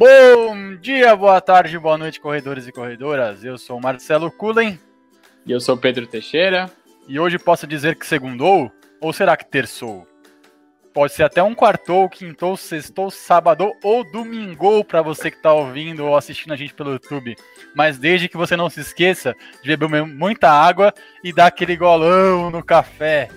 Bom dia, boa tarde, boa noite, corredores e corredoras. Eu sou o Marcelo Cullen. E eu sou o Pedro Teixeira. E hoje posso dizer que segundou? Ou será que terçou? Pode ser até um quartou, quintou, sextou, sábado ou domingo para você que está ouvindo ou assistindo a gente pelo YouTube. Mas desde que você não se esqueça de beber muita água e dar aquele golão no café.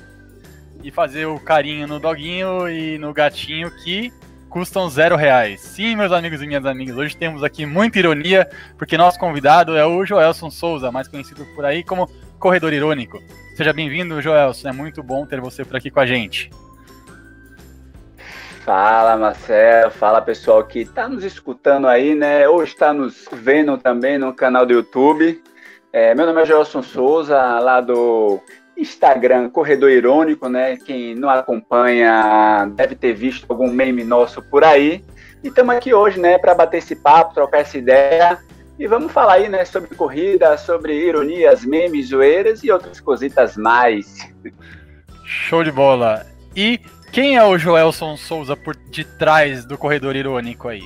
E fazer o carinho no doguinho e no gatinho que custam zero reais. Sim, meus amigos e minhas amigas, hoje temos aqui muita ironia, porque nosso convidado é o Joelson Souza, mais conhecido por aí como Corredor Irônico. Seja bem-vindo, Joelson, é muito bom ter você por aqui com a gente. Fala, Marcelo. Fala, pessoal que está nos escutando aí, né? Ou está nos vendo também no canal do YouTube. É, meu nome é Gelson Souza, lá do Instagram Corredor Irônico, né? Quem não acompanha deve ter visto algum meme nosso por aí. E estamos aqui hoje, né, para bater esse papo, trocar essa ideia. E vamos falar aí, né, sobre corrida, sobre ironias, memes, zoeiras e outras cositas mais. Show de bola. E quem é o Joelson Souza por de trás do corredor irônico aí?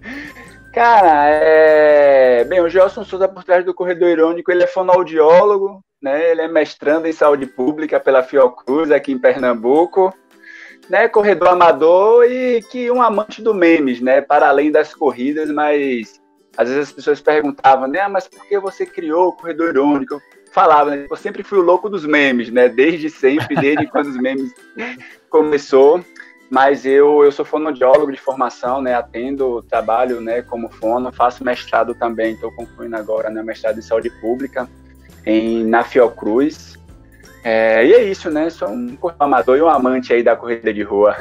Cara, é... Bem, o Joelson Souza por trás do corredor irônico, ele é fonoaudiólogo, né? Ele é mestrando em saúde pública pela Fiocruz aqui em Pernambuco, né? Corredor amador e que um amante do memes, né? Para além das corridas, mas às vezes as pessoas perguntavam, né? Ah, mas por que você criou o corredor irônico? falava, né? Eu sempre fui o louco dos memes, né? Desde sempre, desde quando os memes começou. Mas eu, eu sou fonoaudiólogo de formação, né? Atendo, trabalho, né? Como fono, faço mestrado também. Estou concluindo agora, né? Mestrado em saúde pública em na Fiocruz. É, e é isso, né? Sou um amador e um amante aí da corrida de rua.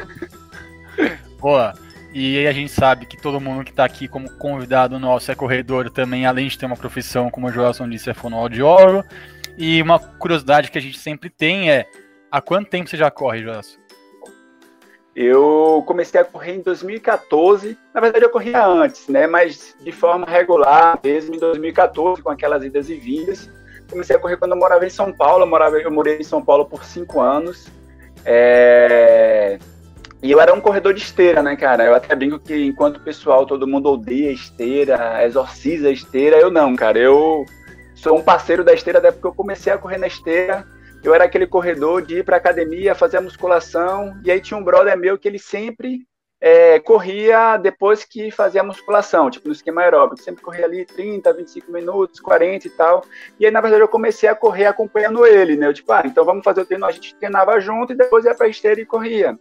Boa. E a gente sabe que todo mundo que está aqui como convidado nosso é corredor também, além de ter uma profissão, como o Joelson disse, é fonoaudiólogo. E uma curiosidade que a gente sempre tem é: há quanto tempo você já corre, Joelson? Eu comecei a correr em 2014. Na verdade, eu corria antes, né? Mas de forma regular, mesmo em 2014, com aquelas idas e vindas. Comecei a correr quando eu morava em São Paulo. Eu, morava, eu morei em São Paulo por cinco anos. É... E eu era um corredor de esteira, né, cara? Eu até brinco que enquanto o pessoal, todo mundo odeia esteira, exorciza esteira, eu não, cara. Eu sou um parceiro da esteira, até porque eu comecei a correr na esteira. Eu era aquele corredor de ir pra academia, fazer a musculação, e aí tinha um brother meu que ele sempre é, corria depois que fazia a musculação, tipo no esquema aeróbico. Sempre corria ali 30, 25 minutos, 40 e tal. E aí, na verdade, eu comecei a correr acompanhando ele, né? Eu, tipo, ah, então vamos fazer o treino, a gente treinava junto e depois ia pra esteira e corria.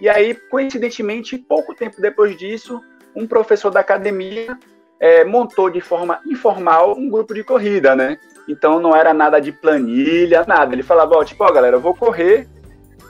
E aí, coincidentemente, pouco tempo depois disso, um professor da academia é, montou de forma informal um grupo de corrida, né? Então não era nada de planilha, nada. Ele falava, ó, tipo, ó, galera, eu vou correr.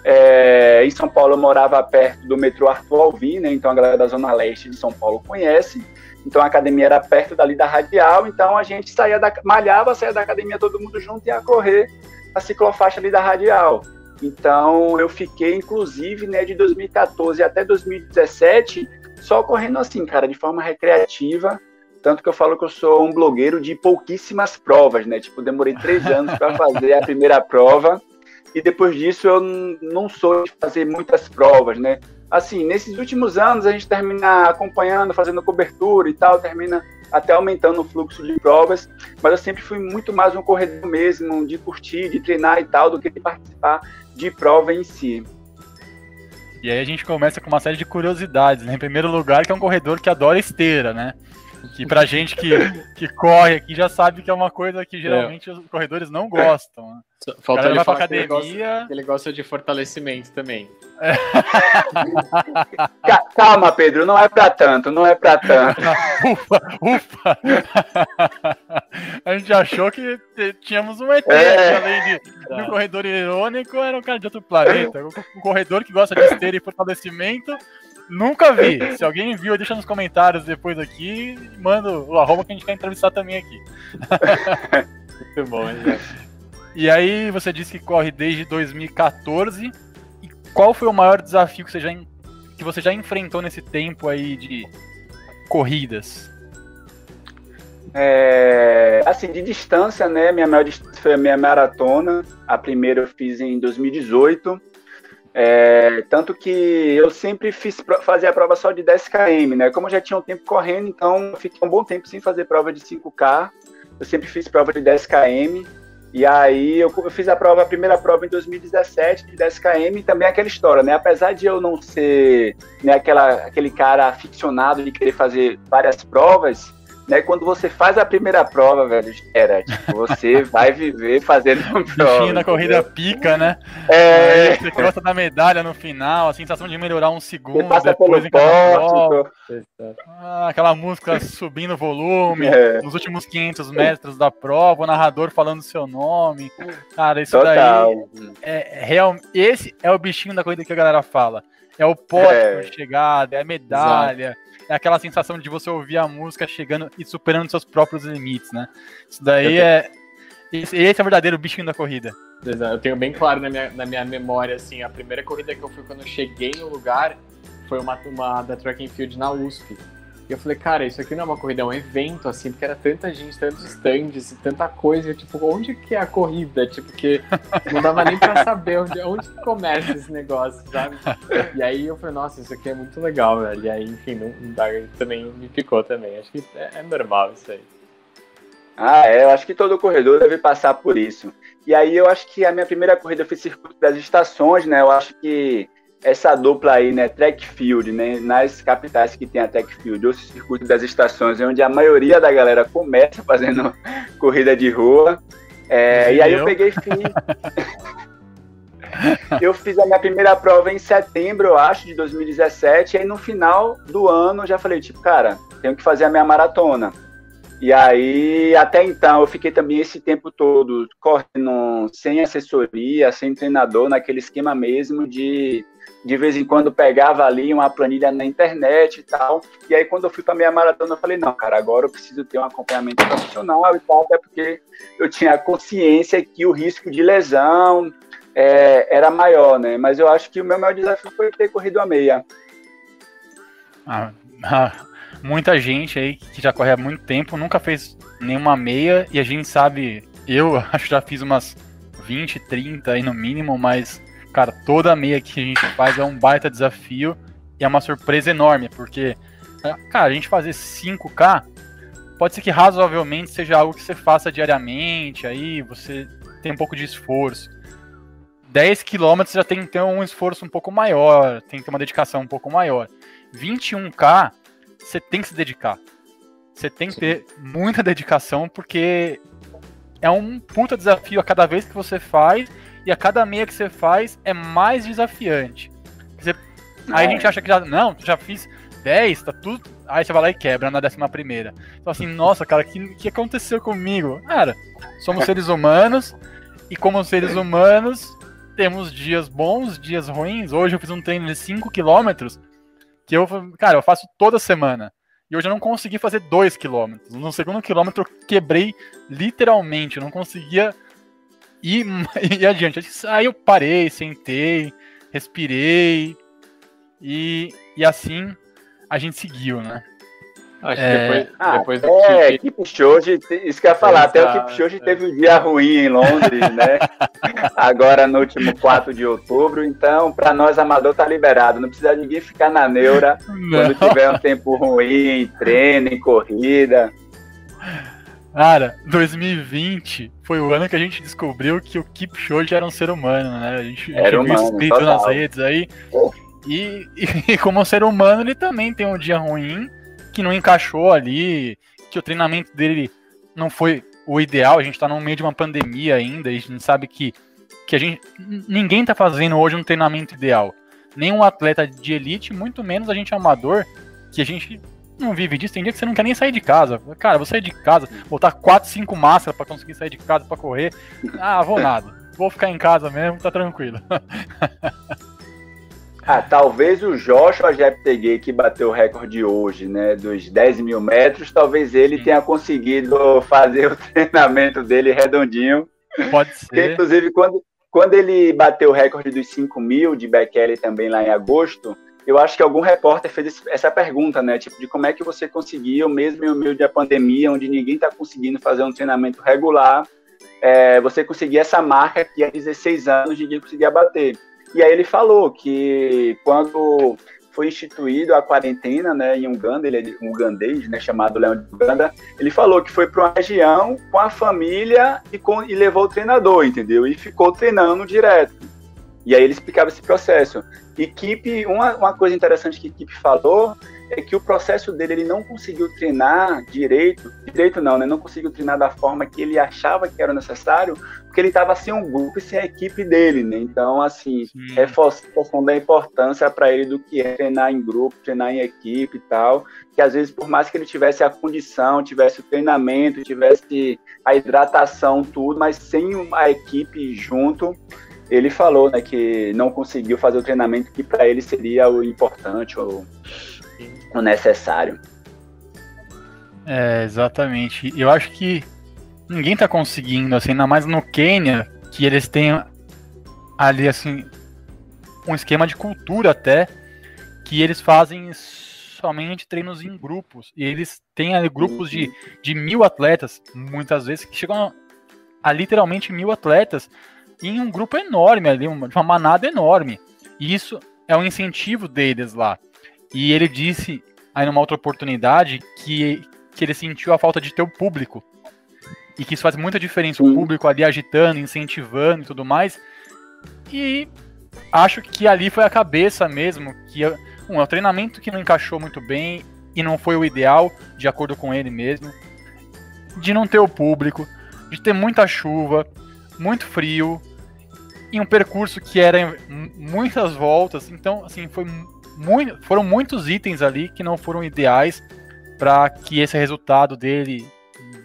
É, em São Paulo eu morava perto do metrô Arthur Alvim, né? Então a galera da Zona Leste de São Paulo conhece. Então a academia era perto dali da Radial, então a gente saía da malhava, saía da academia todo mundo junto e ia correr a ciclofaixa ali da Radial. Então eu fiquei, inclusive, né, de 2014 até 2017, só correndo assim, cara, de forma recreativa. Tanto que eu falo que eu sou um blogueiro de pouquíssimas provas, né? Tipo, demorei três anos para fazer a primeira prova. E depois disso eu não sou de fazer muitas provas, né? Assim, nesses últimos anos a gente termina acompanhando, fazendo cobertura e tal, termina até aumentando o fluxo de provas, mas eu sempre fui muito mais um corredor mesmo, de curtir, de treinar e tal, do que de participar de prova em si. E aí a gente começa com uma série de curiosidades, né? Em primeiro lugar, que é um corredor que adora esteira, né? Que pra gente que, que corre aqui já sabe que é uma coisa que geralmente é. os corredores não gostam. Né? Falta ele falar academia... que, ele gosta, que ele gosta de fortalecimento também. É. Calma, Pedro, não é pra tanto, não é pra tanto. ufa, ufa. A gente achou que tínhamos um ET, é. além de, de, um corredor irônico, era um cara de outro planeta. Um corredor que gosta de esteira e fortalecimento Nunca vi. Se alguém viu, deixa nos comentários depois aqui. Manda o arroba que a gente quer entrevistar também aqui. Muito bom, hein, E aí, você disse que corre desde 2014. E qual foi o maior desafio que você já, que você já enfrentou nesse tempo aí de corridas? É, assim, de distância, né? Minha maior distância foi a minha maratona. A primeira eu fiz em 2018. É, tanto que eu sempre fiz fazer a prova só de 10 km, né? Como eu já tinha um tempo correndo, então eu fiquei um bom tempo sem fazer prova de 5K. Eu sempre fiz prova de 10 km. E aí eu, eu fiz a prova, a primeira prova em 2017 de 10 km, também aquela história, né? Apesar de eu não ser né, aquela, aquele cara aficionado de querer fazer várias provas, né? Quando você faz a primeira prova, velho, era, tipo, você vai viver fazendo prova. Bichinho da corrida pica, né? É. Você gosta da medalha no final, a sensação de melhorar um segundo, você passa depois pelo prova. Ah, aquela música subindo o volume, é. nos últimos 500 metros da prova, o narrador falando seu nome. Cara, isso Total. daí é, é real. Esse é o bichinho da corrida que a galera fala. É o pódio é. chegada, é a medalha. Exato é aquela sensação de você ouvir a música chegando e superando seus próprios limites, né? Isso daí é. Esse, esse é o verdadeiro bichinho da corrida. Eu tenho bem claro na minha, na minha memória, assim, a primeira corrida que eu fui quando eu cheguei no lugar foi uma, uma da track and field na USP. E eu falei, cara, isso aqui não é uma corrida, é um evento, assim, porque era tanta gente, tantos stands, tanta coisa. Eu, tipo, onde que é a corrida? Tipo, que não dava nem pra saber onde, onde começa esse negócio, sabe? E aí eu falei, nossa, isso aqui é muito legal, velho. E aí, enfim, não, também me picou também. Acho que é, é normal isso aí. Ah, é, eu acho que todo corredor deve passar por isso. E aí eu acho que a minha primeira corrida foi circuito das estações, né? Eu acho que essa dupla aí, né, track field, né, nas capitais que tem a track field, ou circuito das estações, onde a maioria da galera começa fazendo corrida de rua. É, e aí eu, eu peguei eu fiz a minha primeira prova em setembro, eu acho, de 2017, e aí no final do ano eu já falei, tipo, cara, tenho que fazer a minha maratona. E aí, até então, eu fiquei também esse tempo todo correndo sem assessoria, sem treinador, naquele esquema mesmo de de vez em quando pegava ali uma planilha na internet e tal. E aí, quando eu fui para minha maratona, eu falei: não, cara, agora eu preciso ter um acompanhamento profissional e tal, até porque eu tinha consciência que o risco de lesão é, era maior, né? Mas eu acho que o meu maior desafio foi ter corrido a meia. Ah, ah, muita gente aí que já corre há muito tempo nunca fez nenhuma meia e a gente sabe, eu acho que já fiz umas 20, 30 aí no mínimo, mas cara, toda meia que a gente faz é um baita desafio e é uma surpresa enorme, porque, é, cara, a gente fazer 5K pode ser que razoavelmente seja algo que você faça diariamente, aí você tem um pouco de esforço. 10 km já tem que ter um esforço um pouco maior, tem que ter uma dedicação um pouco maior. 21K, você tem que se dedicar. Você tem que ter muita dedicação, porque é um puta desafio a cada vez que você faz e a cada meia que você faz é mais desafiante. Você, aí a gente acha que já. Não, já fiz 10, tá tudo. Aí você vai lá e quebra na décima primeira. Então assim, nossa, cara, o que, que aconteceu comigo? Cara, somos seres humanos, e como seres humanos, temos dias bons, dias ruins. Hoje eu fiz um treino de 5 km que eu, cara, eu faço toda semana. E hoje eu não consegui fazer 2 km. No segundo quilômetro eu quebrei literalmente, eu não conseguia e, e adiante. Aí eu parei, sentei, respirei e, e assim a gente seguiu, né? Acho é... que depois, ah, depois do é, Keep... Kipchoge, isso que eu ia falar, até o Kipchoge é. teve um dia ruim em Londres, né? Agora no último 4 de outubro, então para nós amador tá liberado, não precisa ninguém ficar na neura não. quando tiver um tempo ruim em treino, em corrida. Cara, 2020 foi o ano que a gente descobriu que o Kipchoge era um ser humano, né? A gente, era viu escrito nas redes aí. E, e, e, como ser humano, ele também tem um dia ruim, que não encaixou ali, que o treinamento dele não foi o ideal. A gente tá no meio de uma pandemia ainda, e a gente sabe que, que a gente. Ninguém tá fazendo hoje um treinamento ideal. Nenhum atleta de elite, muito menos a gente amador, que a gente não vive disso. Tem dia que você não quer nem sair de casa. Cara, vou sair de casa, botar 4, 5 máscaras para conseguir sair de casa para correr. Ah, vou nada. Vou ficar em casa mesmo, tá tranquilo. ah, talvez o Joshua Jeptegei, que bateu o recorde hoje, né, dos 10 mil metros, talvez ele Sim. tenha conseguido fazer o treinamento dele redondinho. Pode ser. inclusive, quando, quando ele bateu o recorde dos 5 mil de Bekele também lá em agosto, eu acho que algum repórter fez essa pergunta, né? Tipo, de como é que você conseguiu, mesmo em meio da pandemia, onde ninguém está conseguindo fazer um treinamento regular, é, você conseguir essa marca que há 16 anos ninguém conseguia bater. E aí ele falou que quando foi instituído a quarentena, né, em Uganda, ele é um ugandês, né, chamado Leão de Uganda, ele falou que foi para uma região com a família e, com, e levou o treinador, entendeu? E ficou treinando direto. E aí ele explicava esse processo. Equipe, uma, uma coisa interessante que a equipe falou é que o processo dele ele não conseguiu treinar direito, direito não, né? Não conseguiu treinar da forma que ele achava que era necessário, porque ele estava sem um grupo e sem a equipe dele, né? Então, assim, Sim. reforçando a importância para ele do que é treinar em grupo, treinar em equipe e tal, que às vezes por mais que ele tivesse a condição, tivesse o treinamento, tivesse a hidratação, tudo, mas sem a equipe junto, ele falou, né, que não conseguiu fazer o treinamento que para ele seria o importante, o o necessário. É, exatamente. Eu acho que ninguém está conseguindo, assim, ainda mais no Quênia, que eles têm ali, assim, um esquema de cultura até, que eles fazem somente treinos em grupos. E eles têm ali grupos de, de mil atletas, muitas vezes, que chegam a, a literalmente mil atletas em um grupo enorme ali, uma, uma manada enorme. E isso é um incentivo deles lá. E ele disse aí numa outra oportunidade que, que ele sentiu a falta de ter o público. E que isso faz muita diferença, o público ali agitando, incentivando e tudo mais. E acho que ali foi a cabeça mesmo, que um, é o treinamento que não encaixou muito bem e não foi o ideal, de acordo com ele mesmo. De não ter o público, de ter muita chuva, muito frio, e um percurso que era muitas voltas. Então, assim, foi muito, foram muitos itens ali que não foram ideais para que esse resultado dele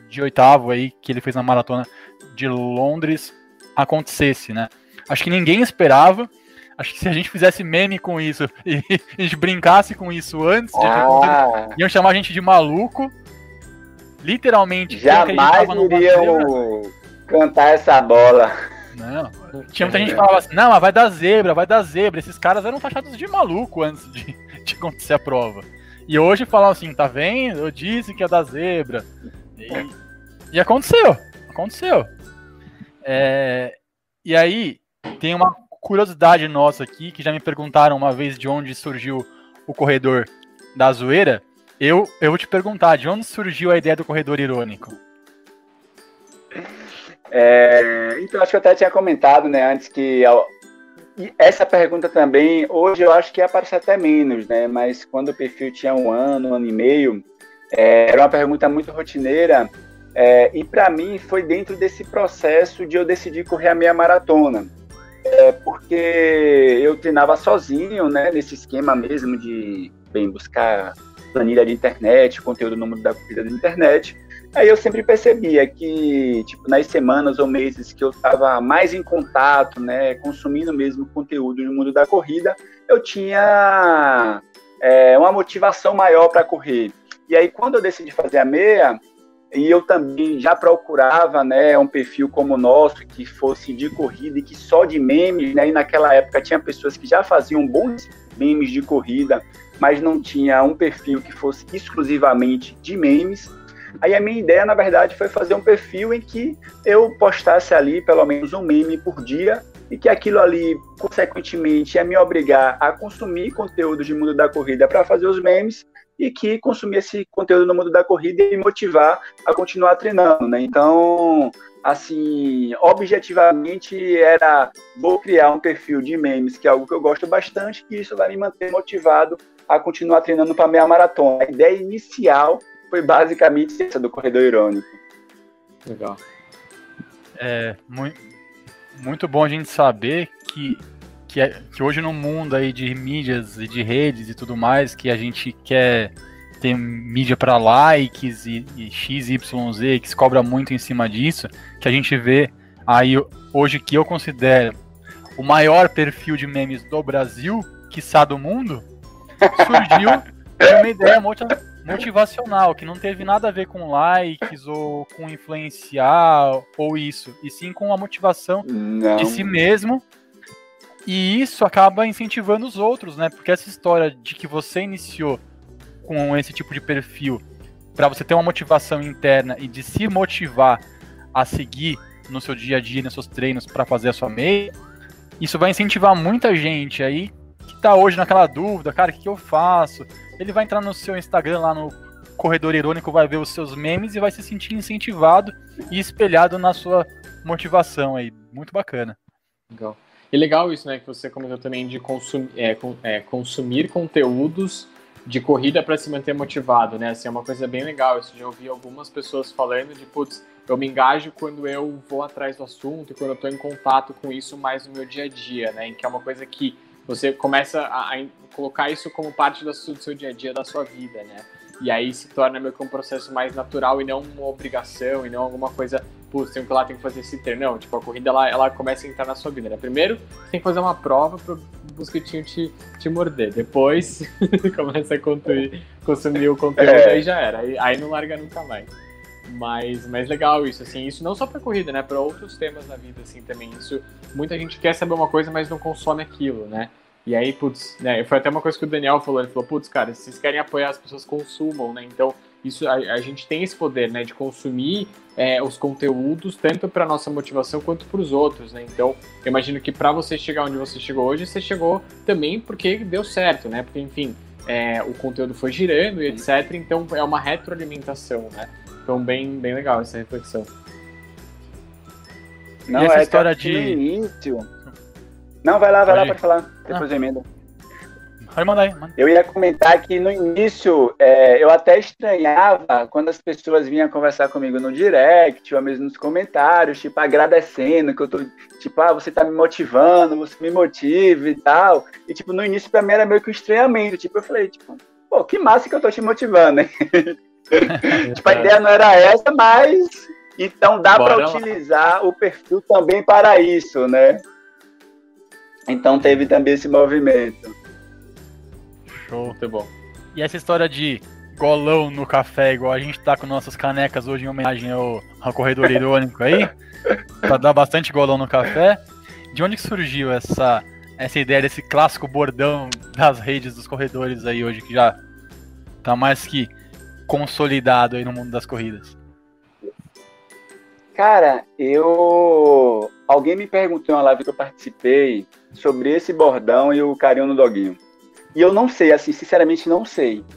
de oitavo aí que ele fez na maratona de Londres acontecesse, né? Acho que ninguém esperava. Acho que se a gente fizesse meme com isso e a gente brincasse com isso antes, ah. iam chamar a gente de maluco. Literalmente. Jamais iriam cantar essa bola. Não. Tinha muita gente que falava assim, não, mas vai dar zebra, vai dar zebra. Esses caras eram taxados de maluco antes de, de acontecer a prova. E hoje falam assim, tá vendo? Eu disse que ia dar zebra. E, e aconteceu. Aconteceu. É, e aí, tem uma curiosidade nossa aqui, que já me perguntaram uma vez de onde surgiu o corredor da zoeira. Eu, eu vou te perguntar, de onde surgiu a ideia do corredor irônico? É, então, acho que eu até tinha comentado né, antes que essa pergunta também, hoje eu acho que aparece até menos, né? Mas quando o perfil tinha um ano, um ano e meio, é, era uma pergunta muito rotineira. É, e para mim foi dentro desse processo de eu decidir correr a meia maratona. É, porque eu treinava sozinho, né? Nesse esquema mesmo de bem buscar planilha de internet, conteúdo no mundo da corrida de internet. Aí eu sempre percebia que, tipo, nas semanas ou meses que eu estava mais em contato, né, consumindo mesmo conteúdo no mundo da corrida, eu tinha é, uma motivação maior para correr. E aí, quando eu decidi fazer a meia, e eu também já procurava, né, um perfil como o nosso, que fosse de corrida e que só de memes, né, e naquela época tinha pessoas que já faziam bons memes de corrida, mas não tinha um perfil que fosse exclusivamente de memes. Aí a minha ideia, na verdade, foi fazer um perfil em que eu postasse ali pelo menos um meme por dia e que aquilo ali, consequentemente, ia me obrigar a consumir conteúdo de mundo da corrida para fazer os memes e que consumir esse conteúdo no mundo da corrida e me motivar a continuar treinando, né? Então, assim, objetivamente era vou criar um perfil de memes, que é algo que eu gosto bastante, e isso vai me manter motivado a continuar treinando para meia maratona. A ideia inicial foi basicamente essa do corredor irônico. Legal. É muito, muito bom a gente saber que, que, é, que hoje no mundo aí de mídias e de redes e tudo mais, que a gente quer ter mídia para likes e, e XYZ, que se cobra muito em cima disso, que a gente vê aí hoje que eu considero o maior perfil de memes do Brasil, quiçá do mundo, surgiu de uma ideia motivacional, que não teve nada a ver com likes ou com influenciar ou isso, e sim com a motivação não. de si mesmo. E isso acaba incentivando os outros, né? Porque essa história de que você iniciou com esse tipo de perfil para você ter uma motivação interna e de se motivar a seguir no seu dia a dia, nos seus treinos para fazer a sua meia, Isso vai incentivar muita gente aí que tá hoje naquela dúvida, cara, o que, que eu faço? Ele vai entrar no seu Instagram lá no Corredor Irônico, vai ver os seus memes e vai se sentir incentivado e espelhado na sua motivação aí. Muito bacana. Legal. E legal isso, né, que você comentou também de consumir, é, é, consumir conteúdos de corrida para se manter motivado, né? Assim, é uma coisa bem legal. Eu já ouvi algumas pessoas falando de, putz, eu me engajo quando eu vou atrás do assunto e quando eu estou em contato com isso mais no meu dia a dia, né? Em que é uma coisa que você começa a, a colocar isso como parte do seu, do seu dia a dia, da sua vida, né? E aí se torna meio que um processo mais natural e não uma obrigação e não alguma coisa, putz, tem que ir lá, tem que fazer esse treino. Não, tipo, a corrida ela, ela começa a entrar na sua vida, né? Primeiro, você tem que fazer uma prova para o mosquitinho te, te morder. Depois, começa a consumir, consumir o conteúdo, é. aí já era. Aí, aí não larga nunca mais. Mas, mas legal isso, assim, isso não só para corrida, né, para outros temas da vida, assim, também. Isso, muita gente quer saber uma coisa, mas não consome aquilo, né? E aí, putz, né, foi até uma coisa que o Daniel falou, ele falou, putz, cara, se vocês querem apoiar as pessoas, consumam, né? Então, isso a, a gente tem esse poder, né, de consumir é, os conteúdos tanto para nossa motivação quanto para os outros, né? Então, eu imagino que para você chegar onde você chegou hoje, você chegou também porque deu certo, né? Porque, enfim, é, o conteúdo foi girando e etc. Então, é uma retroalimentação, né? Então, bem, bem legal essa reflexão. Não, e essa é história de início. Não, vai lá, vai lá, pode falar. Depois ah. emenda. Pode mandar aí, manda. Eu ia comentar que no início é, eu até estranhava quando as pessoas vinham conversar comigo no direct, ou mesmo nos comentários, tipo, agradecendo, que eu tô, tipo, ah, você tá me motivando, você me motiva e tal. E, tipo, no início pra mim era meio que um estranhamento. Tipo, eu falei, tipo, pô, que massa que eu tô te motivando, hein? tipo, a ideia não era essa, mas então dá para utilizar o perfil também para isso, né? Então teve também esse movimento. Show. Muito bom. E essa história de golão no café, igual a gente tá com nossas canecas hoje em homenagem ao, ao corredor irônico aí, pra dar bastante golão no café. De onde que surgiu essa, essa ideia desse clássico bordão das redes dos corredores aí hoje, que já tá mais que consolidado aí no mundo das corridas? Cara, eu. Alguém me perguntou em uma live que eu participei sobre esse bordão e o carinho no doguinho. E eu não sei, assim, sinceramente não sei.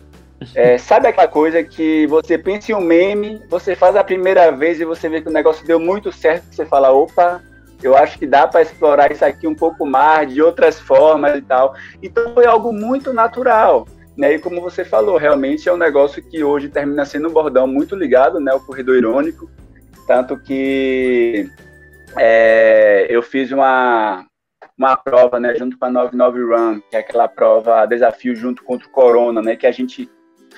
É, sabe aquela coisa que você pensa em um meme, você faz a primeira vez e você vê que o negócio deu muito certo, você fala, opa, eu acho que dá para explorar isso aqui um pouco mais, de outras formas e tal. Então foi algo muito natural. Né? E como você falou, realmente é um negócio que hoje termina sendo um bordão muito ligado, né? O corredor irônico. Tanto que é, eu fiz uma, uma prova, né, junto com a 99 Run, que é aquela prova desafio junto contra o Corona, né, que a gente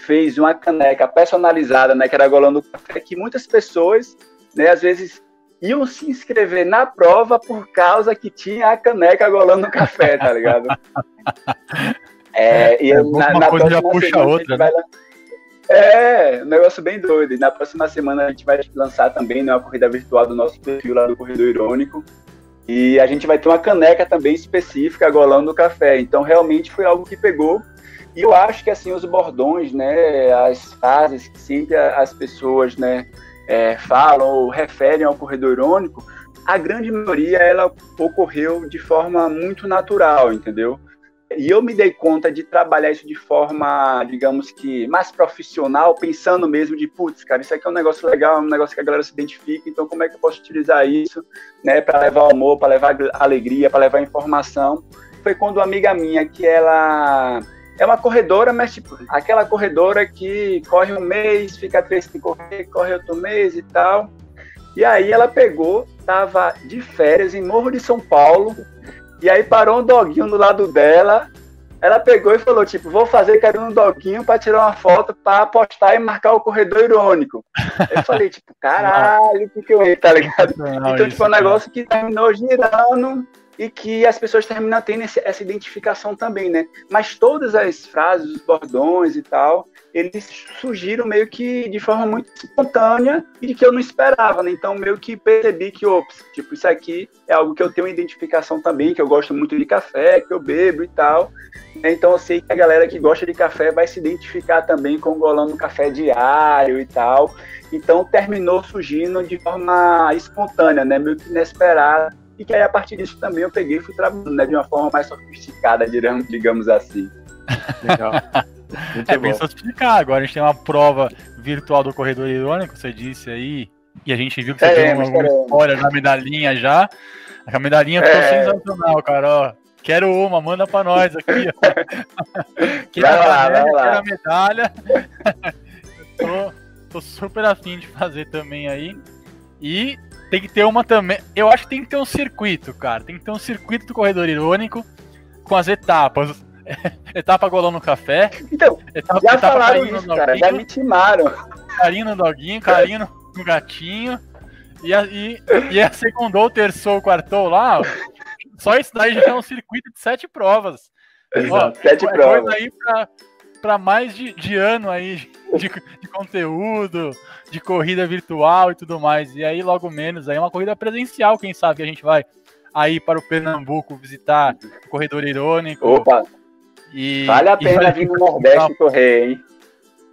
fez uma caneca personalizada, né, que era golando café, que muitas pessoas, né, às vezes iam se inscrever na prova por causa que tinha a caneca golando café, tá ligado? É, e é, na, na coisa já puxa outra. Né? É, um negócio bem doido. E na próxima semana a gente vai lançar também né, uma corrida virtual do nosso perfil lá do Corredor Irônico, e a gente vai ter uma caneca também específica golando café. Então realmente foi algo que pegou. E eu acho que assim os bordões, né, as frases que sempre as pessoas, né, é, falam ou referem ao corredor irônico, a grande maioria ela ocorreu de forma muito natural, entendeu? E eu me dei conta de trabalhar isso de forma, digamos que, mais profissional, pensando mesmo de, putz, cara, isso aqui é um negócio legal, é um negócio que a galera se identifica, então como é que eu posso utilizar isso, né, para levar amor, para levar alegria, para levar informação. Foi quando uma amiga minha, que ela é uma corredora, mas tipo, aquela corredora que corre um mês, fica triste de correr, corre outro mês e tal. E aí ela pegou, tava de férias em Morro de São Paulo, e aí parou um doguinho do lado dela. Ela pegou e falou, tipo, vou fazer carinho no doguinho para tirar uma foto para apostar e marcar o corredor irônico. Eu falei, tipo, caralho, o que que eu tá ligado? Não, então, tipo, é um negócio que terminou girando e que as pessoas terminam tendo esse, essa identificação também, né? Mas todas as frases, os bordões e tal, eles surgiram meio que de forma muito espontânea e que eu não esperava, né? Então, meio que percebi que, ops, tipo, isso aqui é algo que eu tenho identificação também, que eu gosto muito de café, que eu bebo e tal. Então, eu sei que a galera que gosta de café vai se identificar também com o golão no café diário e tal. Então, terminou surgindo de forma espontânea, né? Meio que inesperada e que aí a partir disso também eu peguei e fui trabalhando né, de uma forma mais sofisticada, digamos, assim. Legal. é bem sofisticado. Agora a gente tem uma prova virtual do corredor irônico, você disse aí, e a gente viu que você é, tem uma, uma história na medalhinha já. A medalhinha ficou é. sensacional, cara. Ó, quero uma, manda pra nós aqui. quero, vai lá, vai lá. quero a medalha. tô, tô super afim de fazer também aí. E tem que ter uma também. Eu acho que tem que ter um circuito, cara. Tem que ter um circuito do corredor irônico com as etapas. etapa golão no café. Então, etapa, já etapa falaram isso, cara. Já me timaram. Carinho no doguinho, carinho no gatinho. E, a, e, e a segundou, terçou, quartou lá. Só isso daí já é um circuito de sete provas. Ó, sete é provas. aí pra, pra mais de, de ano aí de, de conteúdo, de corrida virtual e tudo mais. E aí, logo menos, aí uma corrida presencial, quem sabe a gente vai aí para o Pernambuco visitar o Corredor Irônico. Opa! E, vale a pena vir no Nordeste correr, hein?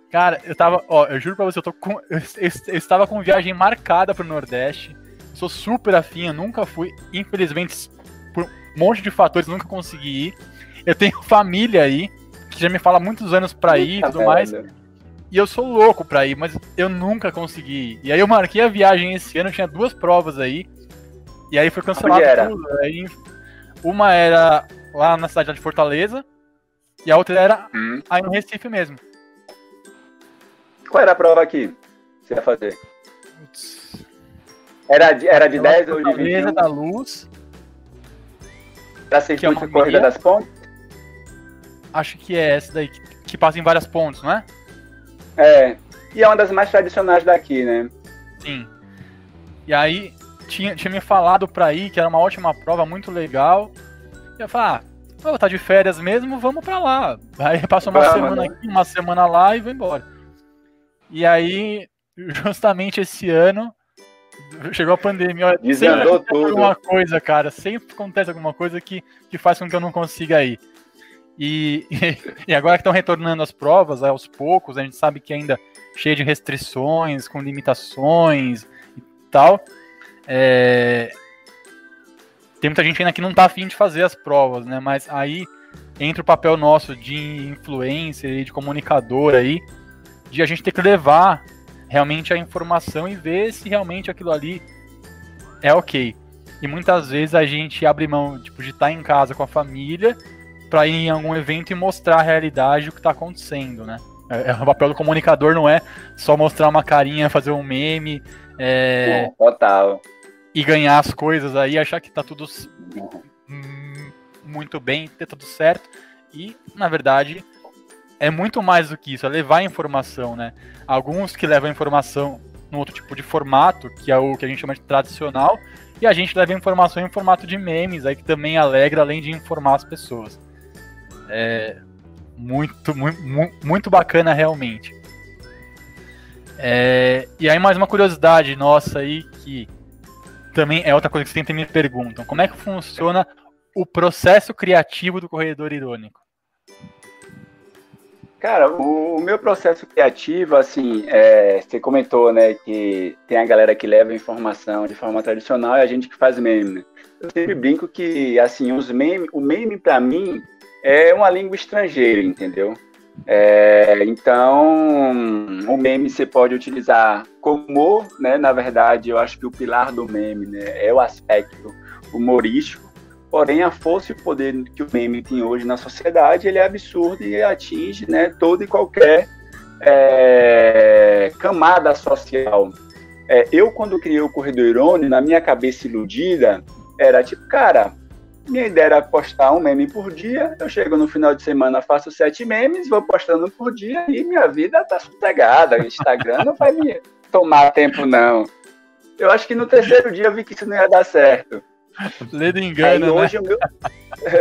Cara, eu tava, ó, eu juro pra você, eu tô com. Eu, eu, eu estava com viagem marcada pro Nordeste. Sou super afim, eu nunca fui. Infelizmente, por um monte de fatores, nunca consegui ir. Eu tenho família aí, que já me fala há muitos anos pra ir e tudo velho. mais. E eu sou louco pra ir, mas eu nunca consegui. E aí eu marquei a viagem esse ano, tinha duas provas aí. E aí foi cancelado tudo. Aí, uma era lá na cidade de Fortaleza, e a outra era hum. aí no Recife mesmo. Qual era a prova aqui? Você ia fazer? Era de, era de 10 ou de 21? da Luz. Da circuito é Corrida das Pontes? Acho que é essa daí, que, que passa em várias pontes, não é? É. E é uma das mais tradicionais daqui, né? Sim. E aí, tinha, tinha me falado pra ir, que era uma ótima prova, muito legal. E eu falei, ah, vou tá de férias mesmo, vamos pra lá. Aí passa uma semana né? aqui, uma semana lá e vou embora. E aí, justamente esse ano, chegou a pandemia. Olha, sempre tudo. alguma coisa, cara. Sempre acontece alguma coisa que, que faz com que eu não consiga ir. E, e agora que estão retornando as provas, aos poucos, a gente sabe que ainda cheio de restrições, com limitações e tal. É... Tem muita gente ainda que não está afim de fazer as provas, né? Mas aí entra o papel nosso de influencer e de comunicador aí, de a gente ter que levar realmente a informação e ver se realmente aquilo ali é ok. E muitas vezes a gente abre mão tipo, de estar em casa com a família para ir em algum evento e mostrar a realidade do que está acontecendo, né? É, é, o papel do comunicador não é só mostrar uma carinha, fazer um meme. É... Total. E ganhar as coisas aí, achar que tá tudo muito bem, ter tudo certo. E, na verdade, é muito mais do que isso, é levar informação, né? Alguns que levam informação num outro tipo de formato, que é o que a gente chama de tradicional, e a gente leva informação em formato de memes, aí que também alegra, além de informar as pessoas. É muito, muito, muito bacana realmente. É, e aí mais uma curiosidade nossa aí, que também é outra coisa que sempre me perguntam, como é que funciona o processo criativo do corredor irônico? Cara, o, o, meu processo criativo, assim, é, você comentou, né, que tem a galera que leva informação de forma tradicional e a gente que faz meme. Né? Eu sempre brinco que, assim, os meme, o meme para mim é uma língua estrangeira, entendeu? É, então, o meme você pode utilizar como né? Na verdade, eu acho que o pilar do meme né, é o aspecto humorístico Porém, a força e o poder que o meme tem hoje na sociedade, ele é absurdo e atinge né, toda e qualquer é, camada social. É, eu, quando criei o Corredor Irônico, na minha cabeça iludida, era tipo, cara, minha ideia era postar um meme por dia, eu chego no final de semana, faço sete memes, vou postando por dia e minha vida tá sossegada. O Instagram não vai me tomar tempo, não. Eu acho que no terceiro dia eu vi que isso não ia dar certo. Lê do engano, Aí, hoje né? meu...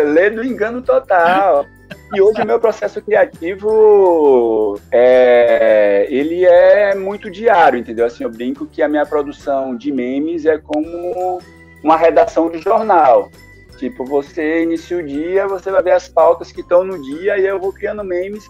Lê do engano total. E hoje o meu processo criativo é, ele é muito diário, entendeu? Assim, eu brinco que a minha produção de memes é como uma redação de jornal. Tipo, você inicia o dia, você vai ver as pautas que estão no dia e eu vou criando memes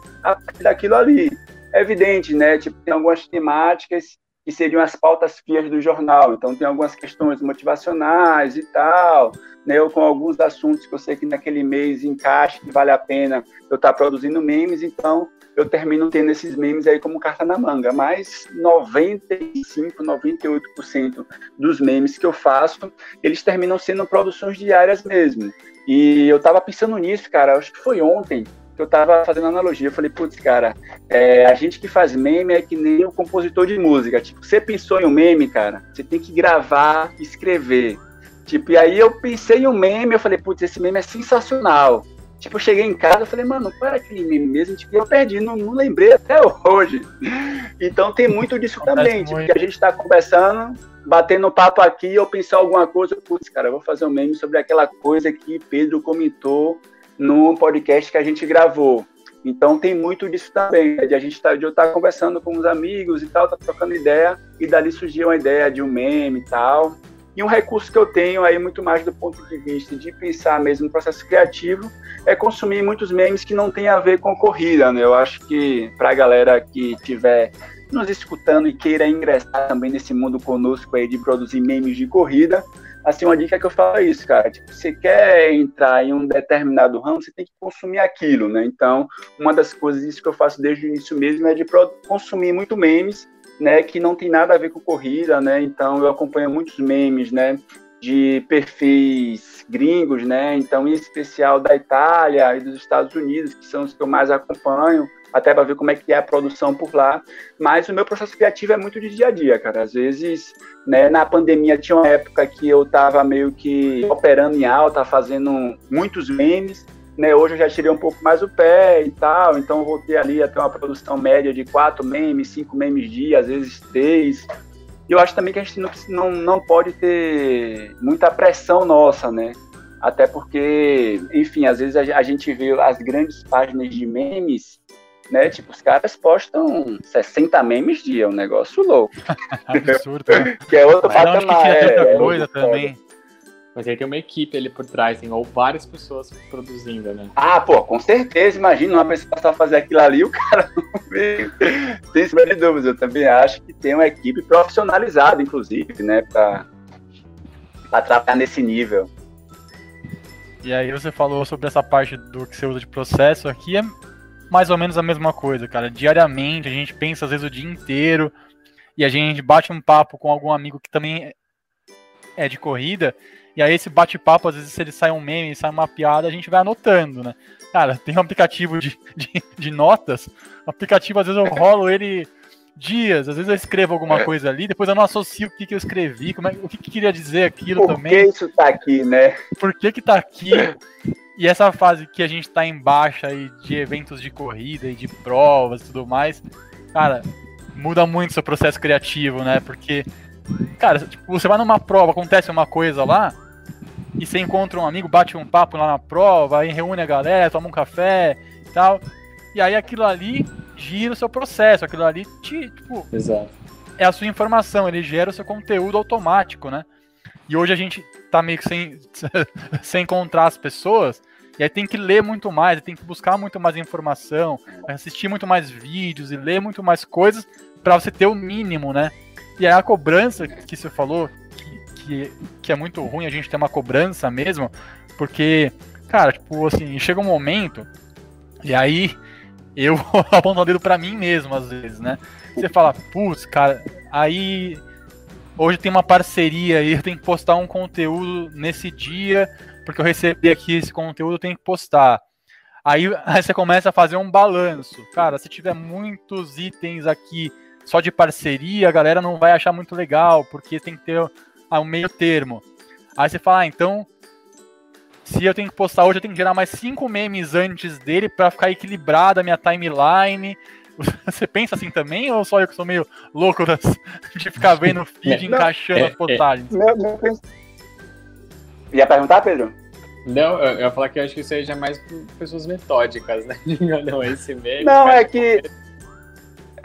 daquilo ali. É evidente, né? Tipo, tem algumas temáticas que seriam as pautas frias do jornal. Então, tem algumas questões motivacionais e tal, né? Ou com alguns assuntos que eu sei que naquele mês encaixa, que vale a pena eu estar tá produzindo memes. Então, eu termino tendo esses memes aí como carta na manga. Mas 95, 98% dos memes que eu faço, eles terminam sendo produções diárias mesmo. E eu tava pensando nisso, cara, acho que foi ontem que eu tava fazendo analogia. Eu falei, putz, cara, é, a gente que faz meme é que nem o compositor de música. Tipo, você pensou em um meme, cara, você tem que gravar, escrever. Tipo, e aí eu pensei em um meme, eu falei, putz, esse meme é sensacional. Tipo, eu cheguei em casa, eu falei, mano, qual era aquele meme mesmo? Tipo, eu perdi, não, não lembrei até hoje. Então tem muito disso também, tipo, que a gente tá conversando, batendo papo aqui, eu pensar alguma coisa, putz, cara, eu vou fazer um meme sobre aquela coisa que Pedro comentou no podcast que a gente gravou. Então tem muito disso também, de a gente tá, de eu estar tá conversando com os amigos e tal, tá trocando ideia, e dali surgiu uma ideia de um meme e tal. E um recurso que eu tenho aí, muito mais do ponto de vista de pensar mesmo no processo criativo, é consumir muitos memes que não tem a ver com corrida, né? Eu acho que para a galera que tiver nos escutando e queira ingressar também nesse mundo conosco aí de produzir memes de corrida, assim, uma dica que eu falo é isso, cara. Tipo, você quer entrar em um determinado ramo, você tem que consumir aquilo, né? Então, uma das coisas isso que eu faço desde o início mesmo é de consumir muito memes né, que não tem nada a ver com corrida, né? Então eu acompanho muitos memes, né, de perfis gringos, né? Então em especial da Itália e dos Estados Unidos, que são os que eu mais acompanho, até para ver como é que é a produção por lá. Mas o meu processo criativo é muito de dia a dia, cara. Às vezes, né, na pandemia tinha uma época que eu estava meio que operando em alta, fazendo muitos memes né, hoje eu já tirei um pouco mais o pé e tal, então voltei ali a ter uma produção média de quatro memes, cinco memes dia, às vezes três. E eu acho também que a gente não, não, não pode ter muita pressão nossa, né? Até porque, enfim, às vezes a, a gente vê as grandes páginas de memes, né? Tipo, os caras postam 60 memes dia, um negócio louco. Absurdo. Né? que é outro patamar. É, é, coisa também. Mas aí tem uma equipe ali por trás, tem, ou várias pessoas produzindo, né? Ah, pô, com certeza. Imagina uma pessoa só fazer aquilo ali, o cara não veio. Sem sombra de dúvidas. Eu também acho que tem uma equipe profissionalizada, inclusive, né, pra, pra trabalhar nesse nível. E aí você falou sobre essa parte do que você usa de processo aqui, é mais ou menos a mesma coisa, cara. Diariamente, a gente pensa às vezes o dia inteiro e a gente bate um papo com algum amigo que também é de corrida e aí esse bate-papo, às vezes, se ele sai um meme, sai uma piada, a gente vai anotando, né? Cara, tem um aplicativo de, de, de notas. O aplicativo, às vezes, eu rolo ele dias, às vezes eu escrevo alguma é. coisa ali, depois eu não associo o que, que eu escrevi, como é, o que, que queria dizer aquilo Por também. Por que isso tá aqui, né? Por que que tá aqui? E essa fase que a gente tá em baixa aí de eventos de corrida e de provas e tudo mais, cara, muda muito o seu processo criativo, né? Porque, cara, tipo, você vai numa prova, acontece uma coisa lá, e você encontra um amigo, bate um papo lá na prova, aí reúne a galera, toma um café e tal. E aí aquilo ali gira o seu processo, aquilo ali te, tipo, Exato. é a sua informação, ele gera o seu conteúdo automático, né? E hoje a gente tá meio que sem, sem encontrar as pessoas, e aí tem que ler muito mais, tem que buscar muito mais informação, assistir muito mais vídeos e ler muito mais coisas para você ter o mínimo, né? E a cobrança que você falou, que, que é muito ruim a gente ter uma cobrança mesmo, porque, cara, tipo assim, chega um momento, e aí eu aponto o dedo pra mim mesmo, às vezes, né? Você fala, putz, cara, aí hoje tem uma parceria aí, eu tenho que postar um conteúdo nesse dia, porque eu recebi aqui esse conteúdo, eu tenho que postar. Aí, aí você começa a fazer um balanço. Cara, se tiver muitos itens aqui só de parceria, a galera não vai achar muito legal, porque tem que ter um meio termo. Aí você fala, ah, então, se eu tenho que postar hoje, eu tenho que gerar mais cinco memes antes dele para ficar equilibrada a minha timeline. Você pensa assim também, ou só eu que sou meio louco de ficar vendo o feed não, encaixando é, as postagens? É. Não, não penso. Ia perguntar, Pedro? Não, eu ia falar que eu acho que isso aí já é mais por pessoas metódicas, né? Não, esse meme. Não, é que.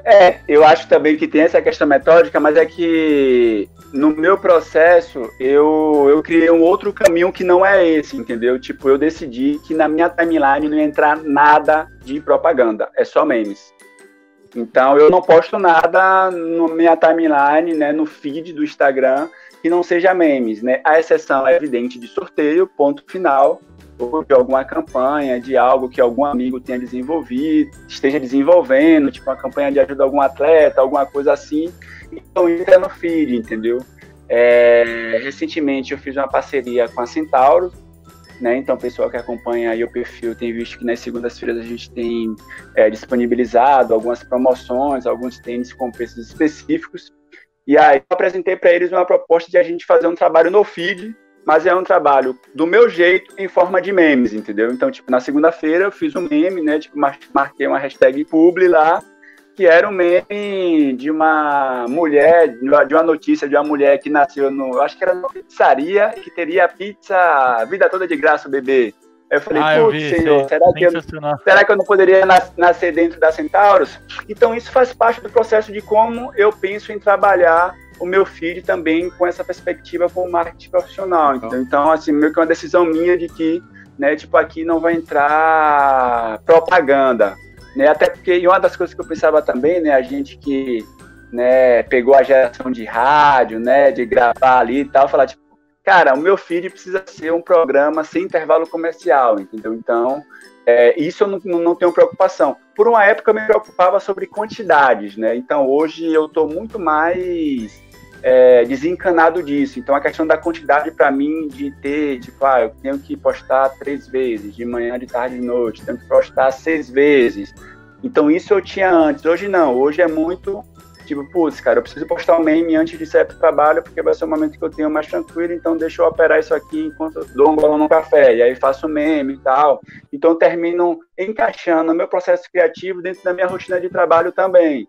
É, eu acho também que tem essa questão metódica, mas é que no meu processo, eu, eu criei um outro caminho que não é esse, entendeu? Tipo, eu decidi que na minha timeline não ia entrar nada de propaganda, é só memes. Então eu não posto nada na minha timeline, né, no feed do Instagram que não seja memes, né? A exceção é evidente de sorteio, ponto final, ou de alguma campanha, de algo que algum amigo tenha desenvolvido, esteja desenvolvendo, tipo uma campanha de ajuda a algum atleta, alguma coisa assim. Então entra no feed, entendeu? É, recentemente eu fiz uma parceria com a Centauro, né? Então, o pessoal que acompanha aí o perfil tem visto que nas segundas-feiras a gente tem é, disponibilizado algumas promoções, alguns tênis com preços específicos. E aí eu apresentei para eles uma proposta de a gente fazer um trabalho no feed, mas é um trabalho do meu jeito em forma de memes, entendeu? Então, tipo, na segunda-feira eu fiz um meme, né? Tipo, marquei uma hashtag publi lá que era um meme de uma mulher, de uma notícia de uma mulher que nasceu no, acho que era numa pizzaria, que teria pizza a vida toda de graça, o bebê. Eu falei, ah, putz, senhor, será que, eu, será que eu não poderia nascer dentro da Centauros? Então isso faz parte do processo de como eu penso em trabalhar o meu filho também com essa perspectiva com o marketing profissional. Então, então assim, meio que uma decisão minha de que, né, tipo, aqui não vai entrar propaganda. Né? Até porque uma das coisas que eu pensava também, né, a gente que né, pegou a geração de rádio, né, de gravar ali e tal, falar tipo, cara, o meu feed precisa ser um programa sem intervalo comercial, entendeu? Então, é, isso eu não, não tenho preocupação. Por uma época eu me preocupava sobre quantidades, né? Então hoje eu estou muito mais é, desencanado disso. Então a questão da quantidade para mim de ter, tipo, ah, eu tenho que postar três vezes, de manhã, de tarde, de noite, tenho que postar seis vezes. Então isso eu tinha antes. Hoje não. Hoje é muito tipo, putz, cara, eu preciso postar um meme antes de sair pro trabalho, porque vai ser o momento que eu tenho mais tranquilo, então deixa eu operar isso aqui enquanto dou um balão no café, e aí faço meme e tal. Então termino encaixando o meu processo criativo dentro da minha rotina de trabalho também.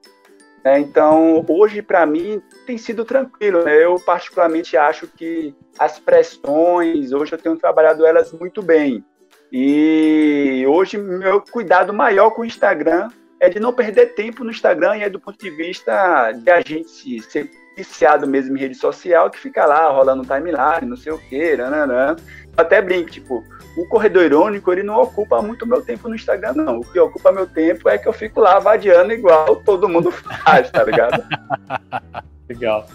É, então, hoje, para mim, tem sido tranquilo. Né? Eu, particularmente, acho que as pressões, hoje eu tenho trabalhado elas muito bem. E hoje, meu cuidado maior com o Instagram é de não perder tempo no Instagram e é do ponto de vista de a gente ser viciado mesmo em rede social, que fica lá rolando timeline, não sei o quê, nananã. Até brinco, tipo, o corredor irônico, ele não ocupa muito meu tempo no Instagram, não. O que ocupa meu tempo é que eu fico lá vadiando igual todo mundo faz, tá ligado? Legal.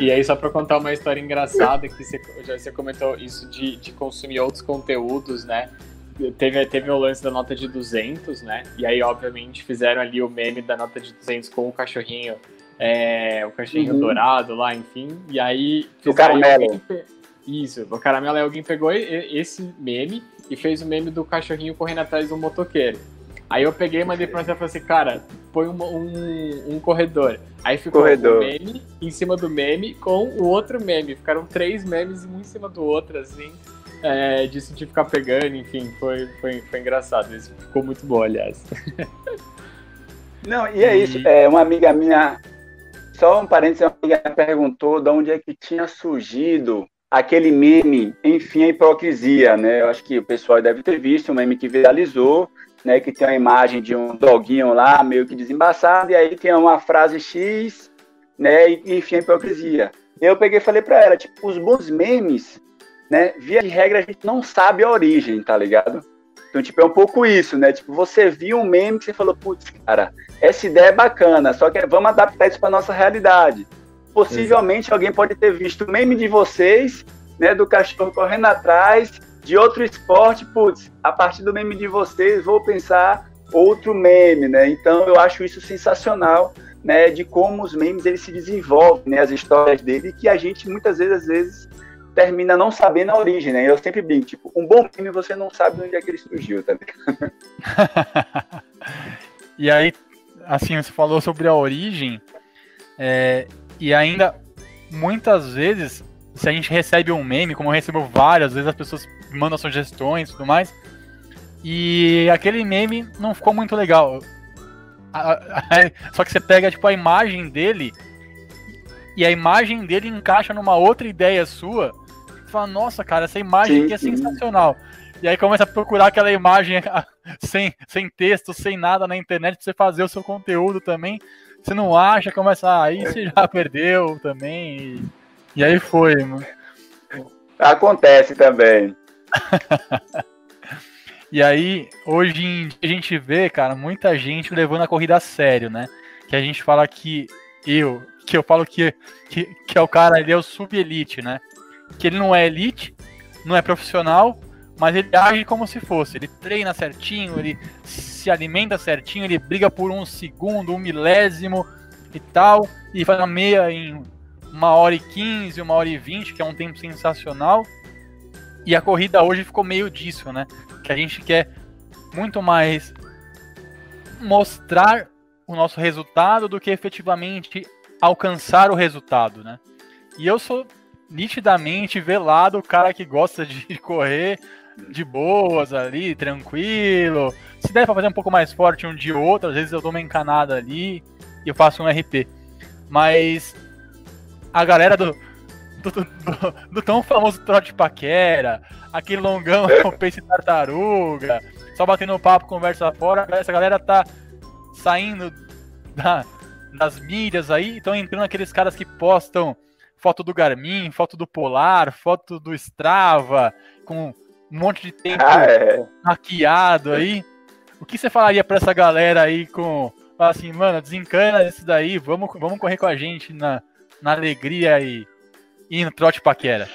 E aí, só para contar uma história engraçada, que você, já você comentou isso de, de consumir outros conteúdos, né? Teve, teve o lance da nota de 200, né? E aí, obviamente, fizeram ali o meme da nota de 200 com o cachorrinho, é, o cachorrinho uhum. dourado lá, enfim. E aí... O caramelo. Alguém, isso, o caramelo, alguém pegou esse meme e fez o meme do cachorrinho correndo atrás do motoqueiro. Aí eu peguei e mandei pra você e falei assim, cara, põe um, um, um, corredor. Aí ficou corredor. o meme em cima do meme com o outro meme. Ficaram três memes um em cima do outro, assim, é, disso de ficar pegando, enfim, foi, foi, foi engraçado. Isso ficou muito bom, aliás. Não, e é isso. É, uma amiga minha, só um parênteses, uma amiga minha perguntou de onde é que tinha surgido aquele meme, enfim, a hipocrisia, né? Eu acho que o pessoal deve ter visto um meme que viralizou, né? Que tem a imagem de um doguinho lá, meio que desembaçado, e aí tem uma frase X, né? E, enfim, a hipocrisia. Eu peguei e falei para ela, tipo, os bons memes, né? Via de regra, a gente não sabe a origem, tá ligado? Então, tipo, é um pouco isso, né? Tipo, você viu um meme que você falou, putz, cara, essa ideia é bacana, só que vamos adaptar isso para nossa realidade possivelmente Exato. alguém pode ter visto o meme de vocês, né, do cachorro correndo atrás, de outro esporte, putz, a partir do meme de vocês vou pensar outro meme, né? Então eu acho isso sensacional, né, de como os memes eles se desenvolvem, né, as histórias dele, que a gente muitas vezes às vezes termina não sabendo a origem, né? Eu sempre brinco, tipo, um bom meme você não sabe onde é que ele surgiu, tá e aí, assim, você falou sobre a origem, é, e ainda, muitas vezes, se a gente recebe um meme, como eu recebo várias vezes, as pessoas mandam sugestões e tudo mais, e aquele meme não ficou muito legal. Só que você pega, tipo, a imagem dele, e a imagem dele encaixa numa outra ideia sua, e fala, nossa, cara, essa imagem sim, aqui é sim. sensacional. E aí começa a procurar aquela imagem sem, sem texto, sem nada na internet pra você fazer o seu conteúdo também você não acha, começa, aí você já perdeu também. E, e aí foi, mano. Acontece também. E aí, hoje em dia a gente vê, cara, muita gente levando a corrida a sério, né? Que a gente fala que eu, que eu falo que, que, que é o cara, ele é o sub-elite, né? Que ele não é elite, não é profissional, mas ele age como se fosse. Ele treina certinho, ele se alimenta certinho, ele briga por um segundo, um milésimo e tal, e faz uma meia em uma hora e quinze, uma hora e vinte, que é um tempo sensacional. E a corrida hoje ficou meio disso, né? Que a gente quer muito mais mostrar o nosso resultado do que efetivamente alcançar o resultado, né? E eu sou nitidamente velado o cara que gosta de correr de boas ali, tranquilo. Se der pra fazer um pouco mais forte um dia ou outro, às vezes eu dou uma encanada ali e eu faço um RP. Mas a galera do, do, do, do tão famoso trote paquera, aquele longão pace tartaruga, só batendo papo, conversa fora, essa galera tá saindo da, das mídias aí, estão entrando aqueles caras que postam foto do Garmin, foto do Polar, foto do Strava, com um monte de tempo ah, é. maquiado aí. O que você falaria para essa galera aí com assim, mano, desencana isso daí, vamos, vamos correr com a gente na, na alegria e, e no trote paquera?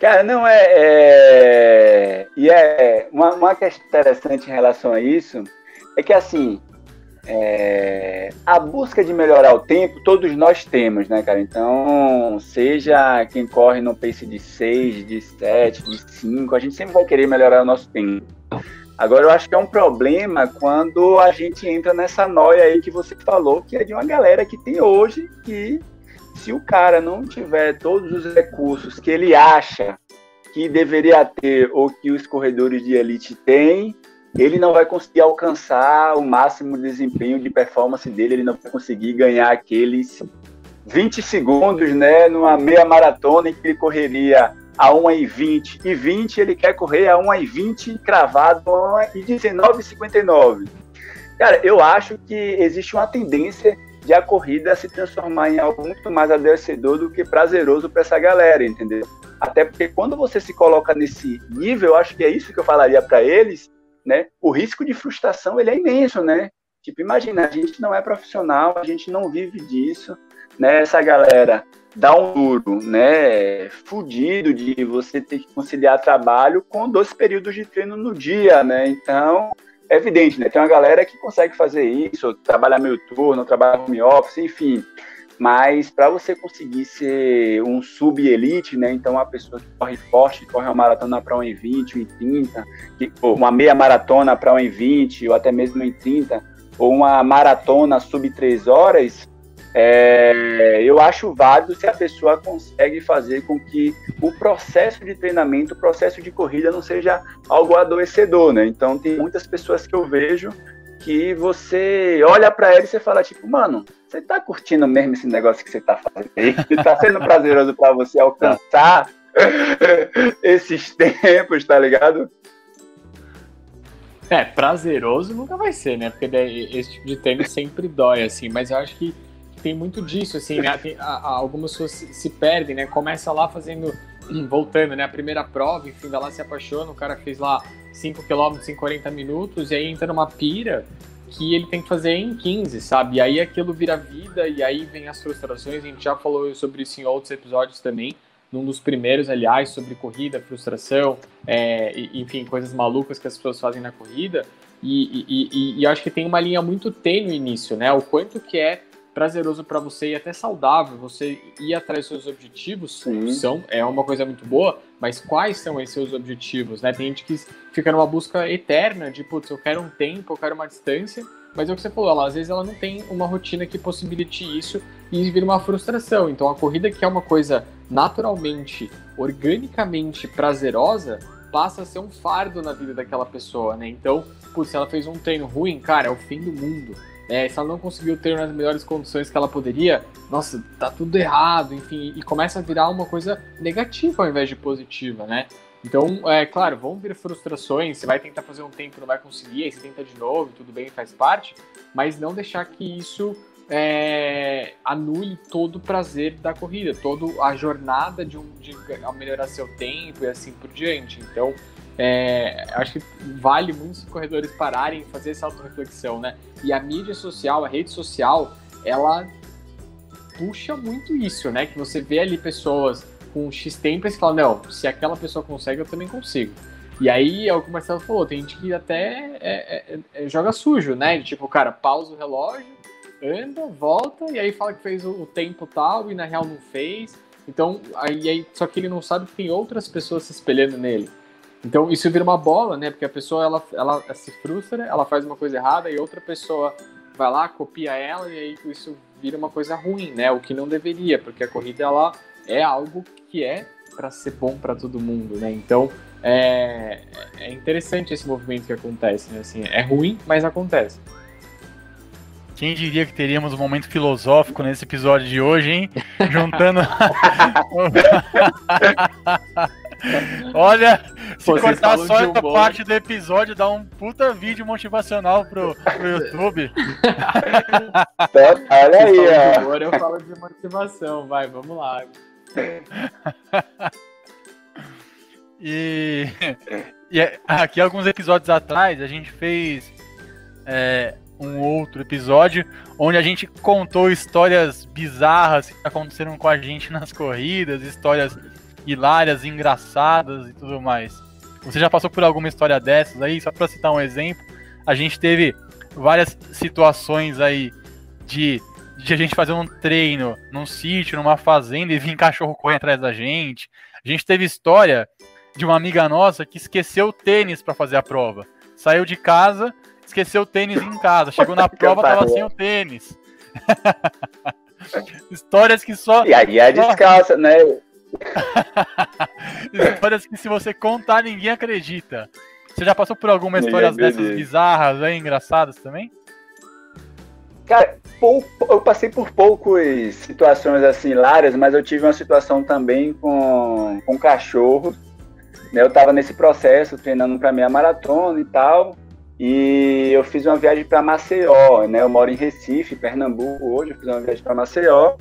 Cara, não é. é... E é uma, uma questão interessante em relação a isso é que assim é, a busca de melhorar o tempo, todos nós temos, né, cara? Então, seja quem corre no pace de 6, de 7, de 5, a gente sempre vai querer melhorar o nosso tempo. Agora, eu acho que é um problema quando a gente entra nessa noia aí que você falou, que é de uma galera que tem hoje que, se o cara não tiver todos os recursos que ele acha que deveria ter ou que os corredores de elite têm, ele não vai conseguir alcançar o máximo desempenho de performance dele, ele não vai conseguir ganhar aqueles 20 segundos, né, numa meia maratona em que ele correria a 1 e 20 e 20, ele quer correr a 1 e 20 cravado a 1 e 19,59. Cara, eu acho que existe uma tendência de a corrida se transformar em algo muito mais adoecedor do que prazeroso para essa galera, entendeu? Até porque quando você se coloca nesse nível, eu acho que é isso que eu falaria para eles, né? O risco de frustração ele é imenso, né? Tipo, imagina, a gente não é profissional, a gente não vive disso, né? Essa galera dá um duro, né? Fudido de você ter que conciliar trabalho com dois períodos de treino no dia, né? Então, é evidente, né? Tem uma galera que consegue fazer isso, trabalhar meio turno, trabalhar home office, enfim. Mas para você conseguir ser um sub-elite, né? Então, uma pessoa que corre forte, corre uma maratona para um em 20, um em 30, que, ou uma meia maratona para um em 20, ou até mesmo em 30, ou uma maratona sub 3 horas, é, eu acho válido se a pessoa consegue fazer com que o processo de treinamento, o processo de corrida não seja algo adoecedor, né? Então, tem muitas pessoas que eu vejo que você olha para ele e você fala, tipo, mano, você tá curtindo mesmo esse negócio que você tá fazendo aí? Tá sendo prazeroso para você alcançar esses tempos, tá ligado? É, prazeroso nunca vai ser, né? Porque esse tipo de treino sempre dói, assim, mas eu acho que tem muito disso, assim, né? Tem, a, a, algumas pessoas se, se, perdem, né? Começa lá fazendo, voltando, né? A primeira prova, enfim, vai lá se apaixona, o cara fez lá 5 km em 40 minutos, e aí entra numa pira que ele tem que fazer em 15, sabe? E aí aquilo vira vida, e aí vem as frustrações, a gente já falou sobre isso em outros episódios também, num dos primeiros, aliás, sobre corrida, frustração, é, enfim, coisas malucas que as pessoas fazem na corrida, e, e, e, e acho que tem uma linha muito tênue nisso, né? O quanto que é prazeroso para você e até saudável você ir atrás dos seus objetivos Sim. são é uma coisa muito boa mas quais são esses seus objetivos né? Tem gente que fica numa busca eterna de putz eu quero um tempo eu quero uma distância mas é o que você falou ela, às vezes ela não tem uma rotina que possibilite isso e vira uma frustração. Então a corrida que é uma coisa naturalmente organicamente prazerosa passa a ser um fardo na vida daquela pessoa né? Então putz, se ela fez um treino ruim cara é o fim do mundo é, se ela não conseguiu ter nas melhores condições que ela poderia, nossa, tá tudo errado, enfim, e começa a virar uma coisa negativa ao invés de positiva, né? Então, é claro, vão vir frustrações, você vai tentar fazer um tempo, não vai conseguir, aí você tenta de novo, tudo bem, faz parte, mas não deixar que isso é, anule todo o prazer da corrida, toda a jornada de, um, de melhorar seu tempo e assim por diante. Então, é, acho que vale muitos corredores pararem e fazer essa autorreflexão, né? E a mídia social, a rede social, ela puxa muito isso, né? Que você vê ali pessoas com X tempo e fala, não, se aquela pessoa consegue, eu também consigo. E aí é o que o Marcelo falou, tem gente que até é, é, é, joga sujo, né? Tipo, cara pausa o relógio, anda, volta, e aí fala que fez o, o tempo tal e na real não fez. Então, aí, aí, só que ele não sabe que tem outras pessoas se espelhando nele. Então, isso vira uma bola, né? Porque a pessoa, ela, ela se frustra, ela faz uma coisa errada e outra pessoa vai lá, copia ela e aí isso vira uma coisa ruim, né? O que não deveria, porque a corrida, ela é algo que é para ser bom para todo mundo, né? Então, é, é interessante esse movimento que acontece, né? Assim, é ruim, mas acontece. Quem diria que teríamos um momento filosófico nesse episódio de hoje, hein? Juntando. Olha, se Vocês cortar só essa humor. parte do episódio, dá um puta vídeo motivacional pro, pro YouTube. Olha aí, ó. Agora eu falo de motivação, vai, vamos lá. e, e aqui alguns episódios atrás a gente fez é, um outro episódio onde a gente contou histórias bizarras que aconteceram com a gente nas corridas, histórias hilárias, engraçadas e tudo mais. Você já passou por alguma história dessas aí? Só para citar um exemplo, a gente teve várias situações aí de, de a gente fazer um treino num sítio, numa fazenda e vir cachorro correr atrás da gente. A gente teve história de uma amiga nossa que esqueceu o tênis para fazer a prova. Saiu de casa, esqueceu o tênis em casa. Chegou na prova, tava sem o tênis. Histórias que só. E aí é descalça, né? Histórias que se você contar, ninguém acredita. Você já passou por alguma história dessas bizarras aí, engraçadas também? Cara, pouco, eu passei por poucas situações assim hilárias, mas eu tive uma situação também com, com cachorro. Né? Eu estava nesse processo, treinando para minha maratona e tal. E eu fiz uma viagem para Maceió, né? Eu moro em Recife, Pernambuco hoje. Eu fiz uma viagem para Maceió.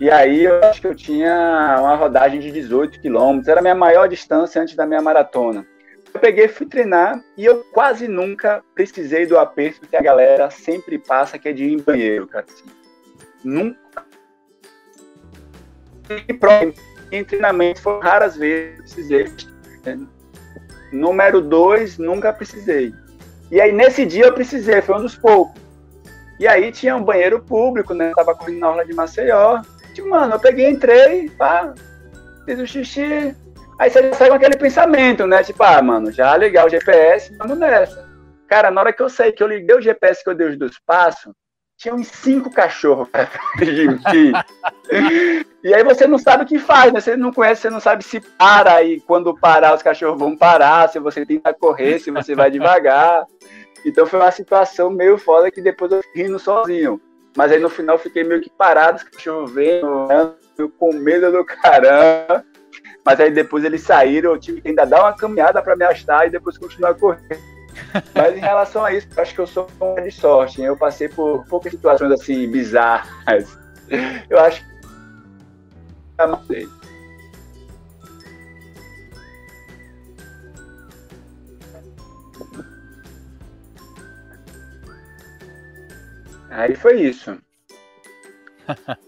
E aí eu acho que eu tinha uma rodagem de 18 quilômetros. Era a minha maior distância antes da minha maratona. Eu peguei, fui treinar e eu quase nunca precisei do aperto que a galera sempre passa, que é de ir em banheiro, cara. Assim. Nunca. E em treinamento foram raras vezes precisei. Número dois, nunca precisei. E aí nesse dia eu precisei, foi um dos poucos. E aí tinha um banheiro público, né? Eu tava correndo na orla de Maceió. Tipo, mano, eu peguei, entrei, pá, fiz o xixi. Aí você já sai com aquele pensamento, né? Tipo, ah, mano, já ligar o GPS, vamos nessa. Cara, na hora que eu saí, que eu liguei o GPS que eu dei os dois passos, tinha uns cinco cachorros e aí você não sabe o que faz, né? Você não conhece, você não sabe se para e quando parar os cachorros vão parar, se você tenta correr, se você vai devagar. Então foi uma situação meio foda que depois eu rindo sozinho. Mas aí no final fiquei meio que parado, os cachorros vendo, com medo do caramba. Mas aí depois eles saíram, eu tive que ainda dar uma caminhada para me achar e depois continuar correndo. Mas em relação a isso, acho que eu sou um de sorte. Eu passei por poucas situações assim bizarras. Eu acho que Aí foi isso.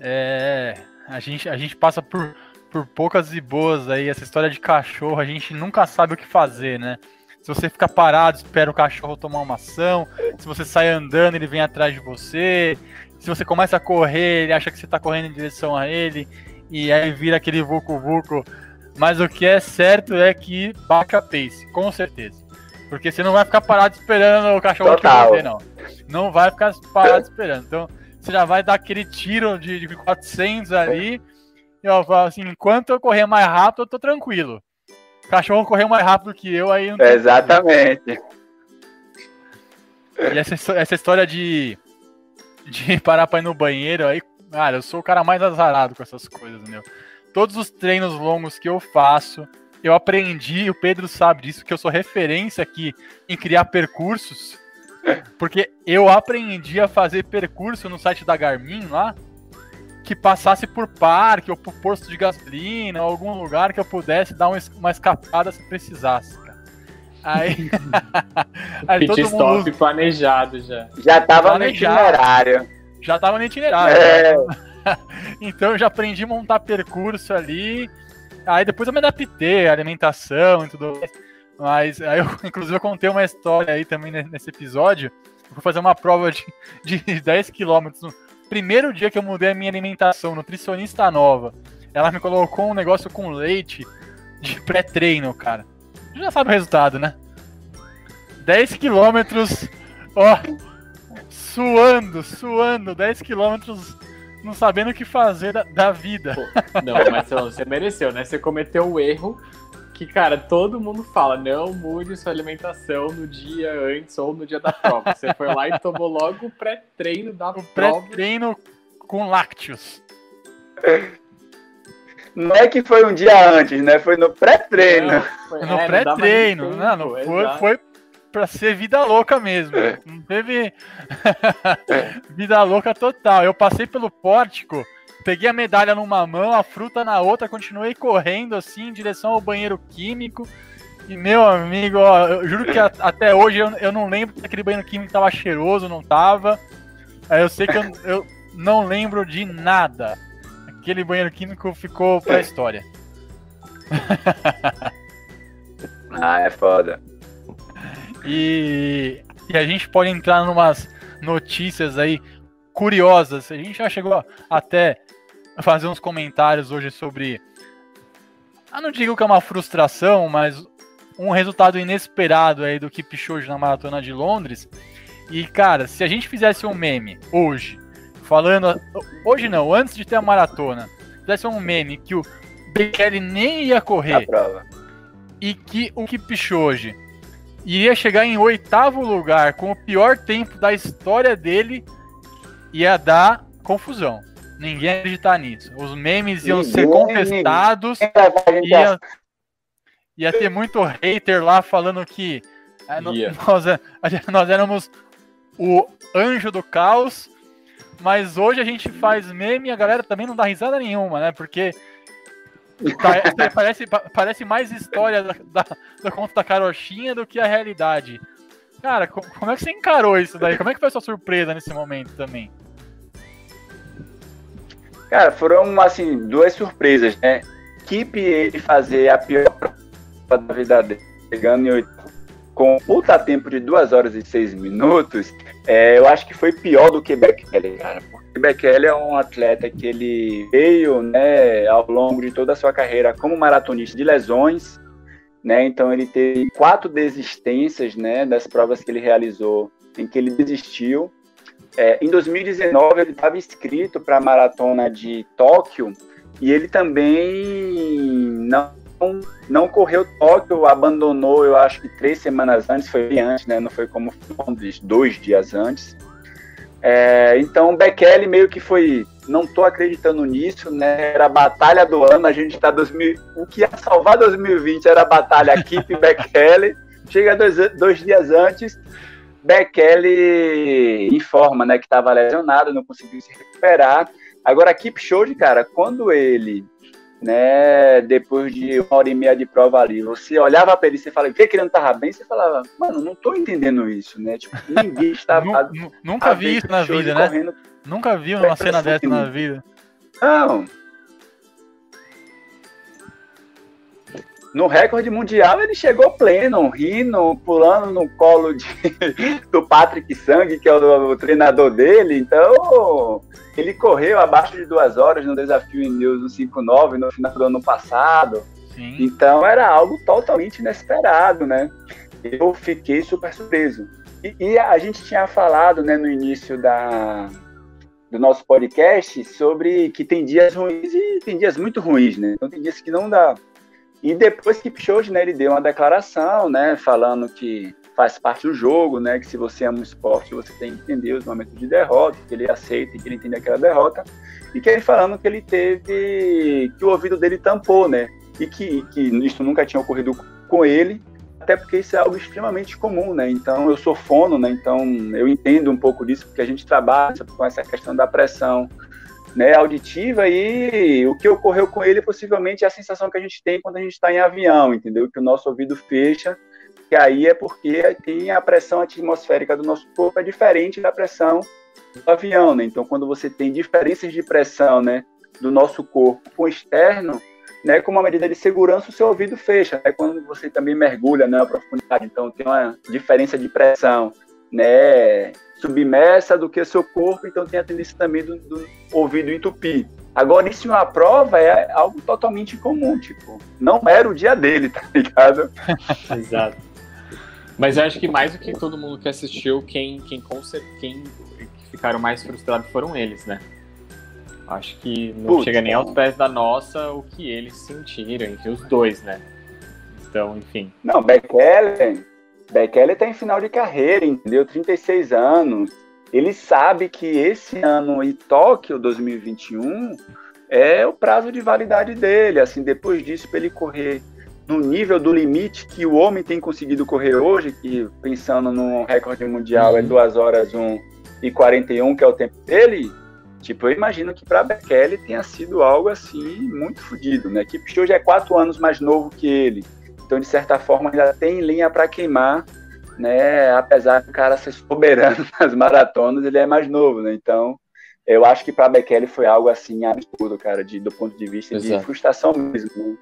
é, a gente, a gente passa por, por poucas e boas aí. Essa história de cachorro, a gente nunca sabe o que fazer, né? Se você fica parado, espera o cachorro tomar uma ação. Se você sai andando, ele vem atrás de você. Se você começa a correr, ele acha que você está correndo em direção a ele. E aí vira aquele vucu-vucu. Mas o que é certo é que baixa pace, com certeza. Porque você não vai ficar parado esperando o cachorro Total. te morder, não. Não vai ficar parado esperando. Então, você já vai dar aquele tiro de, de 400 ali. E eu falo assim, enquanto eu correr mais rápido, eu tô tranquilo. O cachorro correu mais rápido que eu, aí não Exatamente. E essa, essa história de, de parar pra ir no banheiro, aí, cara, eu sou o cara mais azarado com essas coisas, meu. Todos os treinos longos que eu faço, eu aprendi, o Pedro sabe disso, que eu sou referência aqui em criar percursos, porque eu aprendi a fazer percurso no site da Garmin lá, que passasse por parque ou por posto de gasolina, ou algum lugar que eu pudesse dar uma escapada se precisasse. Aí, aí todo stop mundo... planejado já. Já tava planejado. no itinerário. Já tava no itinerário. É. então eu já aprendi a montar percurso ali. Aí depois eu me adaptei, alimentação e tudo mais. Mas aí eu, inclusive, eu contei uma história aí também nesse episódio. Eu fui fazer uma prova de, de 10 quilômetros. No primeiro dia que eu mudei a minha alimentação, nutricionista nova, ela me colocou um negócio com leite de pré-treino, cara. Já sabe o resultado, né? 10 quilômetros, ó, suando, suando, 10 quilômetros, não sabendo o que fazer da, da vida. Pô, não, mas você mereceu, né? Você cometeu o erro que, cara, todo mundo fala, não mude sua alimentação no dia antes ou no dia da prova. Você foi lá e tomou logo o pré-treino da o prova. Pré-treino com lácteos. Não é que foi um dia antes, né? Foi no pré-treino. No é, pré-treino. Não, não, foi, foi pra ser vida louca mesmo. É. Não teve vida louca total. Eu passei pelo pórtico peguei a medalha numa mão, a fruta na outra, continuei correndo assim em direção ao banheiro químico. E meu amigo, ó, eu juro que a, até hoje eu, eu não lembro se aquele banheiro químico tava cheiroso, não tava. Eu sei que eu, eu não lembro de nada. Aquele banheiro químico ficou pra história. ah, é foda. E, e a gente pode entrar numas notícias aí curiosas. A gente já chegou até fazer uns comentários hoje sobre. Eu não digo que é uma frustração, mas um resultado inesperado aí do Kipchoge na maratona de Londres. E cara, se a gente fizesse um meme hoje, falando hoje não, antes de ter a maratona, fizesse um meme que o Bekele nem ia correr e que o Kipchoge iria chegar em oitavo lugar com o pior tempo da história dele, ia dar confusão. Ninguém ia acreditar nisso. Os memes iam ninguém, ser contestados. Ia, ia ter muito hater lá falando que é, yeah. nós, é, nós éramos o anjo do caos. Mas hoje a gente faz meme e a galera também não dá risada nenhuma, né? Porque parece, parece mais história da, da, do conto da carochinha do que a realidade. Cara, como é que você encarou isso daí? Como é que foi a sua surpresa nesse momento também? Cara, foram, assim, duas surpresas, né? Keep ele fazer a pior prova da vida dele, chegando em oito, com puta tempo de 2 horas e 6 minutos, é, eu acho que foi pior do que Bekele, cara. Porque é um atleta que ele veio, né, ao longo de toda a sua carreira como maratonista de lesões, né? Então ele teve quatro desistências, né, das provas que ele realizou, em que ele desistiu. É, em 2019, ele estava inscrito para a maratona de Tóquio e ele também não, não correu Tóquio, abandonou, eu acho que três semanas antes, foi antes, né? Não foi como Londres, dois dias antes. É, então, Bekele meio que foi, não estou acreditando nisso, né? Era a batalha do ano, a gente está 2000, o que ia salvar 2020 era a batalha Kip Bekele. Chega dois, dois dias antes, Bekele informa, né, que estava lesionado, não conseguiu se recuperar. Agora, Kipchoge, cara, quando ele, né, depois de uma hora e meia de prova ali, você olhava para ele e você falava, vê que ele não tava bem, você falava, mano, não tô entendendo isso, né? Tipo, ninguém estava. Nunca vi isso na vida, né? Nunca vi uma cena dessa na vida. Não, no recorde mundial ele chegou pleno, rindo, pulando no colo de, do Patrick Sang, que é o, o, treinador dele. Então, ele correu abaixo de duas horas no desafio em News no 5.9 no final do ano passado. Sim. Então, era algo totalmente inesperado, né? Eu fiquei super surpreso. E, e a gente tinha falado né, no início da, do nosso podcast sobre que tem dias ruins e tem dias muito ruins, né? Então, tem dias que não dá e depois que Kipchoge, né, ele deu uma declaração, né, falando que faz parte do jogo, né, que se você ama o esporte, você tem que entender os momentos de derrota, que ele aceita e que ele entende aquela derrota, e que ele falando que ele teve, que o ouvido dele tampou, né, e que, que isso nunca tinha ocorrido com ele, até porque isso é algo extremamente comum, né, então eu sou fono, né, então eu entendo um pouco disso, porque a gente trabalha com essa questão da pressão, né, auditiva e o que ocorreu com ele possivelmente é a sensação que a gente tem quando a gente está em avião, entendeu? Que o nosso ouvido fecha, que aí é porque tem a pressão atmosférica do nosso corpo é diferente da pressão do avião, né? Então, quando você tem diferenças de pressão, né, do nosso corpo com o externo, né, como uma medida de segurança, o seu ouvido fecha. Né? Quando você também mergulha na profundidade, então tem uma diferença de pressão, né, submersa do que o seu corpo, então tem a tendência também do, do ouvido entupir. Agora, isso em uma prova é algo totalmente comum, tipo, não era o dia dele, tá ligado? Exato. Mas eu acho que mais do que todo mundo que assistiu, quem, quem, quem ficaram mais frustrados foram eles, né? Acho que não Putz, chega nem aos pés da nossa o que eles sentiram, entre os dois, né? Então, enfim. Não, Bekele, Bekele tá em final de carreira, entendeu? 36 anos. Ele sabe que esse ano em Tóquio 2021 é o prazo de validade dele. Assim, depois disso, para ele correr no nível do limite que o homem tem conseguido correr hoje, que pensando no recorde mundial é 2 uhum. horas 1 e 41, que é o tempo dele, tipo, eu imagino que para Bekele tenha sido algo assim muito fodido, né? Que hoje é quatro anos mais novo que ele. Então, de certa forma, ainda tem linha para queimar, né? Apesar do cara ser soberano nas maratonas, ele é mais novo, né? Então, eu acho que para Bekele foi algo assim absurdo, cara, de, do ponto de vista Exato. de frustração mesmo. Né?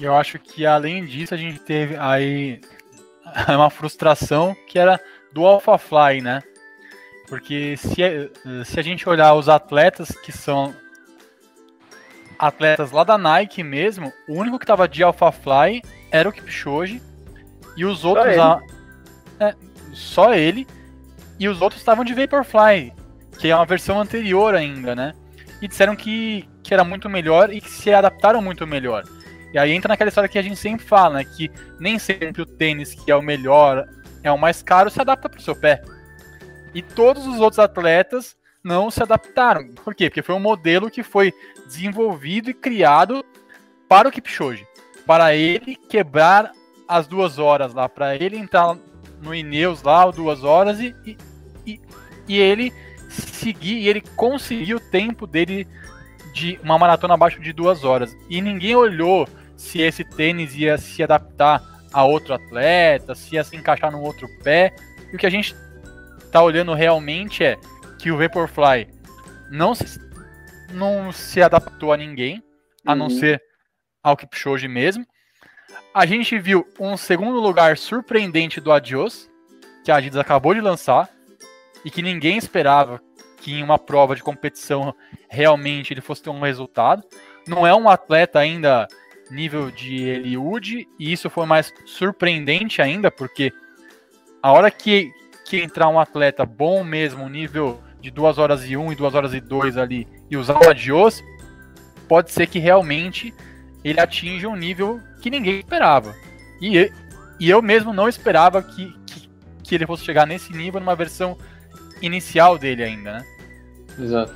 E eu acho que além disso a gente teve aí uma frustração que era do AlphaFly, né? Porque se, se a gente olhar os atletas que são atletas lá da Nike mesmo, o único que estava de AlphaFly era o Kipchoge e os outros só ele, a, é, só ele e os outros estavam de Vaporfly, que é uma versão anterior ainda, né? E disseram que, que era muito melhor e que se adaptaram muito melhor. E aí entra naquela história que a gente sempre fala, né? Que nem sempre o tênis que é o melhor, é o mais caro, se adapta para o seu pé. E todos os outros atletas não se adaptaram. Por quê? Porque foi um modelo que foi desenvolvido e criado para o Kipchoge. Para ele quebrar as duas horas lá, para ele entrar no Ineos lá, duas horas, e, e, e ele seguir, e ele conseguir o tempo dele de uma maratona abaixo de duas horas. E ninguém olhou se esse tênis ia se adaptar a outro atleta, se ia se encaixar num outro pé. E o que a gente tá olhando realmente é que o Vaporfly não se, não se adaptou a ninguém, a não uhum. ser ao Kipchoge mesmo. A gente viu um segundo lugar surpreendente do Adios, que a Adidas acabou de lançar, e que ninguém esperava que em uma prova de competição realmente ele fosse ter um resultado. Não é um atleta ainda nível de Eliud, e isso foi mais surpreendente ainda, porque a hora que, que entrar um atleta bom mesmo, nível de 2 horas e 1 e 2 horas e 2 ali, e usar o Adios, pode ser que realmente ele atinja um nível que ninguém esperava. E, e eu mesmo não esperava que, que, que ele fosse chegar nesse nível numa versão inicial dele ainda, né? Exato.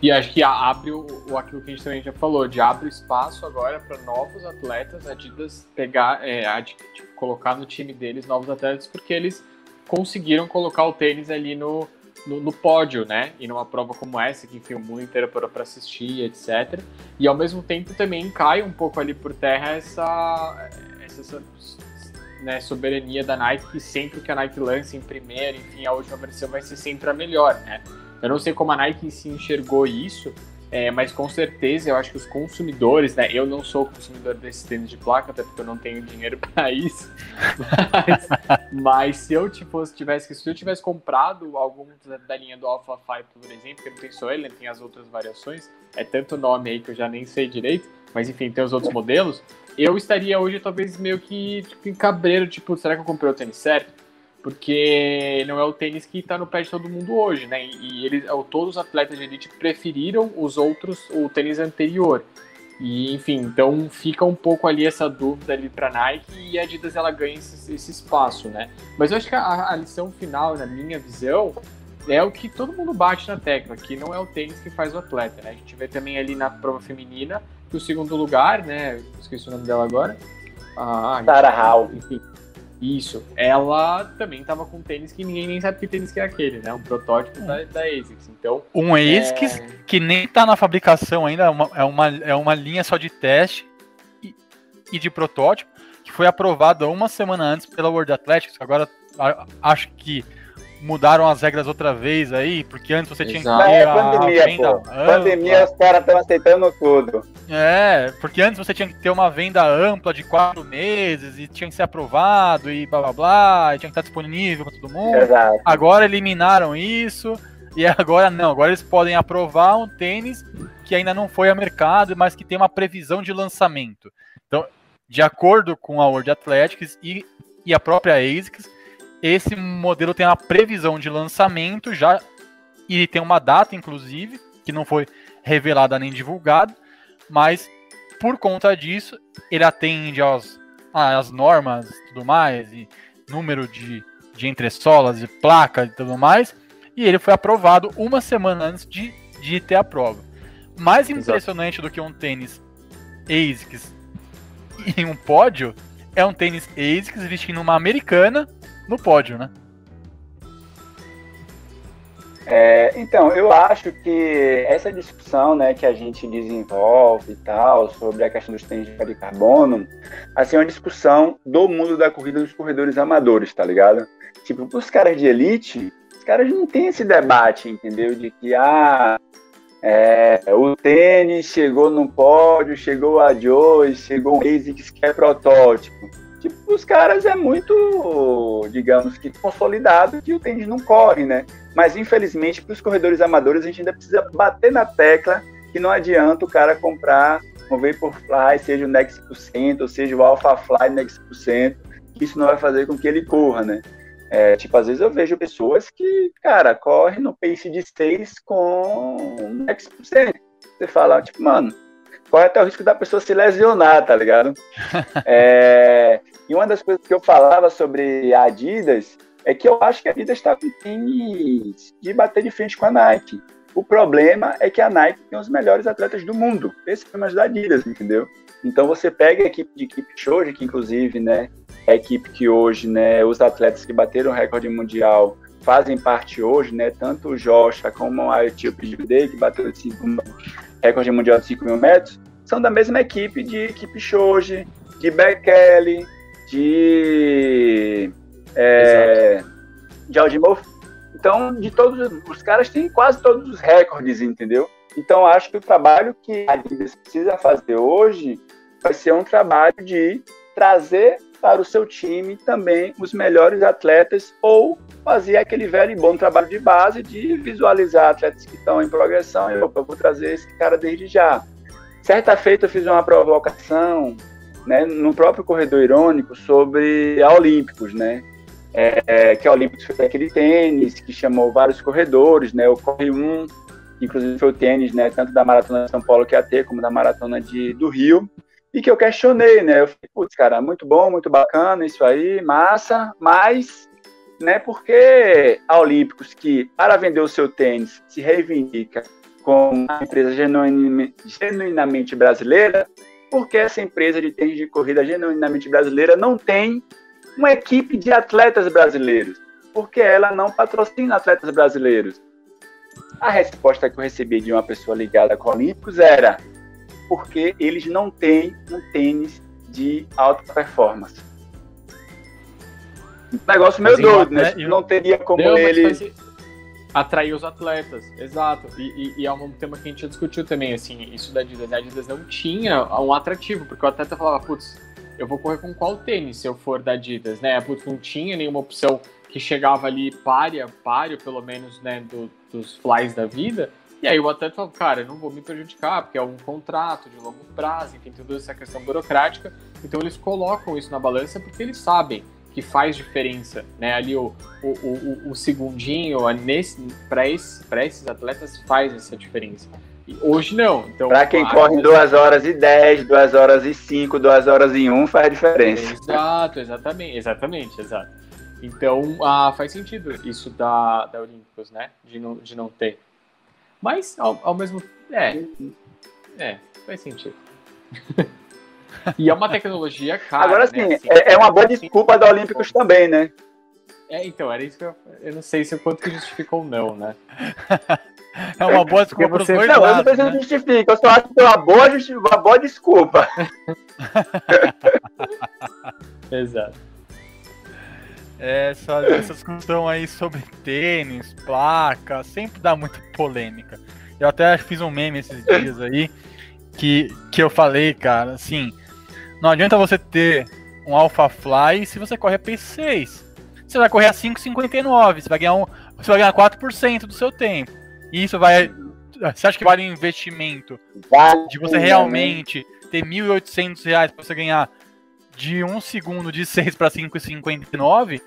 E acho que abre o, o, aquilo que a gente também já falou, de abre espaço agora para novos atletas, Adidas pegar, é, a, tipo, colocar no time deles novos atletas, porque eles conseguiram colocar o tênis ali no, no, no pódio, né? E numa prova como essa, que enfim, o mundo inteiro parou para assistir, etc. E ao mesmo tempo também cai um pouco ali por terra essa, essa né, soberania da Nike, que sempre que a Nike lança em primeiro, enfim, a última versão vai ser sempre a melhor, né? Eu não sei como a Nike se enxergou isso, é, mas com certeza eu acho que os consumidores, né? Eu não sou consumidor desses tênis de placa, até porque eu não tenho dinheiro para isso. Mas, mas, se eu tipo, tivesse, se eu tivesse comprado algum da linha do Alpha 5, por exemplo, que não tem só ele, tem as outras variações, é tanto nome aí que eu já nem sei direito, mas enfim, tem os outros modelos. Eu estaria hoje talvez meio que tipo, em cabreiro, tipo, será que eu comprei o tênis certo? Porque não é o tênis que está no pé de todo mundo hoje, né? E eles, todos os atletas de elite preferiram os outros, o tênis anterior. E enfim, então fica um pouco ali essa dúvida ali para Nike e a Adidas ela ganha esse, esse, espaço, né? Mas eu acho que a, a, lição final, na minha visão, é o que todo mundo bate na tecla, que não é o tênis que faz o atleta, né? A gente vê também ali na prova feminina que o segundo lugar, né? Esqueci o nome dela agora. Ah, Sarah Hall. Enfim, Isso. Ela também tava com tênis que ninguém nem sabe que tênis que é aquele, né? Um protótipo da, da ASICS. Então, Um ASICS é, que nem tá na fabricação ainda, é uma, é uma, é uma linha só de teste e, e de protótipo, que foi aprovada uma semana antes pela World Athletics. Agora acho que mudaram as regras outra vez aí, porque antes você tinha que Exato. ter É a, pandemia, venda pô. Pandemia, os caras estão aceitando tudo. É, porque antes você tinha que ter uma venda ampla de quatro meses e tinha que ser aprovado e blá blá blá, e tinha que estar disponível para todo mundo. Exato. Agora eliminaram isso e agora não, agora eles podem aprovar um tênis que ainda não foi a mercado, mas que tem uma previsão de lançamento. Então, de acordo com a World Athletics e, e a própria ASICS, esse modelo tem uma previsão de lançamento já e tem uma data, inclusive, que não foi revelada nem divulgada, mas por conta disso ele atende aos, às normas e tudo mais, e número de, de entressolas, de placa e tudo mais, e ele foi aprovado uma semana antes de, de ter a prova. Mais Exato. impressionante do que um tênis ASICS em um pódio é um tênis ASICS vestindo uma americana no pódio, né? É, então, eu acho que essa discussão né, que a gente desenvolve e tal, sobre a questão dos tênis de carbono, assim, é uma discussão do mundo da corrida dos corredores amadores, tá ligado? Tipo, os caras de elite, os caras não têm esse debate, entendeu? De que, ah, é, o tênis chegou no pódio, chegou a Joe, chegou um ASICS que é protótipo. Tipo, os caras é muito, digamos que, consolidado que o tênis não corre, né? Mas infelizmente, para os corredores amadores, a gente ainda precisa bater na tecla que não adianta o cara comprar um Vaporfly, seja o Next ou seja o Alphafly Next que isso não vai fazer com que ele corra, né? É, tipo, às vezes eu vejo pessoas que, cara, correm no pace de 6 com Next Você fala, tipo, mano, corre até o risco da pessoa se lesionar, tá ligado? é, e uma das coisas que eu falava sobre a Adidas é que eu acho que a Adidas está com tênis de bater de frente com a Nike. O problema é que a Nike tem os melhores atletas do mundo, esse foi mais da Adidas, entendeu? Então você pega a equipe de equipe Shoji, que inclusive, né, é a equipe que hoje, né, os atletas que bateram o recorde mundial fazem parte hoje, né, tanto o Joshua como a etíope Judei, que bateu o recorde mundial de 5 mil metros, são da mesma equipe de equipe Shoji, de Bekele, de é, de Aldimov. Então, de todos os caras têm quase todos os recordes, entendeu? Então, acho que o trabalho que a Adidas precisa fazer hoje vai ser um trabalho de trazer para o seu time também os melhores atletas ou fazer aquele velho e bom trabalho de base de visualizar atletas que estão em progressão e opa, eu vou trazer esse cara desde já. Certa feita eu fiz uma provocação né, no próprio Corredor Irônico sobre a Olímpicos, né? É, que a Olímpicos foi aquele tênis que chamou vários corredores, né? O Corre 1, inclusive foi o tênis, né? Tanto da Maratona de São Paulo que AT, como da Maratona de, do Rio. E que eu questionei, né? Eu falei, putz, cara, muito bom, muito bacana isso aí, massa, mas, né? Porque a Olímpicos, que para vender o seu tênis se reivindica como uma empresa genuinamente brasileira, porque essa empresa de tênis de corrida genuinamente brasileira não tem uma equipe de atletas brasileiros, porque ela não patrocina atletas brasileiros. A resposta que eu recebi de uma pessoa ligada com Olímpicos era porque eles não têm um tênis de alta performance. Um negócio meio Mas, doido, né? né, Não teria como Não, mas ele. Atrair os atletas, exato. E, e- e é um tema que a gente discutiu também, assim, isso da Adidas. A Adidas não tinha um atrativo, porque o atleta falava, putz, eu vou correr com qual tênis se eu for da Adidas, né? Putz, não tinha nenhuma opção que chegava ali párea, páreo, pelo menos, né, do- dos flies da vida. E aí o atleta falava, cara, eu não vou me prejudicar, porque é um contrato de longo prazo, enfim, toda essa questão burocrática. Então eles colocam isso na balança porque eles sabem que faz diferença, né? Ali o, o, o, o segundinho nesse, para esse, esses atletas faz essa diferença. E hoje não. Então, Para quem a- corre em 2 horas e 10, 2 horas e 5, 2 horas e 1, faz diferença. Exato, exatamente, exatamente, exato. Então, ah, faz sentido isso da, da Olímpicos, né? De não, de não ter. Mas, ao, ao mesmo É, é, faz sentido. E é uma tecnologia cara. Agora né? sim, Assim, é, é uma boa desculpa da Olímpicos também, né? É, então, era isso que eu. Eu não sei se o quanto que justificou ou não, né? É uma boa desculpa você- dois Não, eu não lados, preciso né? justificar, eu só acho que é uma boa, justi- uma boa desculpa. Exato. Essa, essa discussão aí sobre tênis, placa, sempre dá muita polêmica. Eu até fiz um meme esses dias aí que, que eu falei, cara, assim, não adianta você ter um Alpha Fly se você corre a P6. Você vai correr a 5,59, você vai ganhar um, você vai ganhar 4% do seu tempo. E isso vai você acha que vale um investimento de você realmente ter 1.800 reais para você ganhar de um segundo de 6 para 5,59?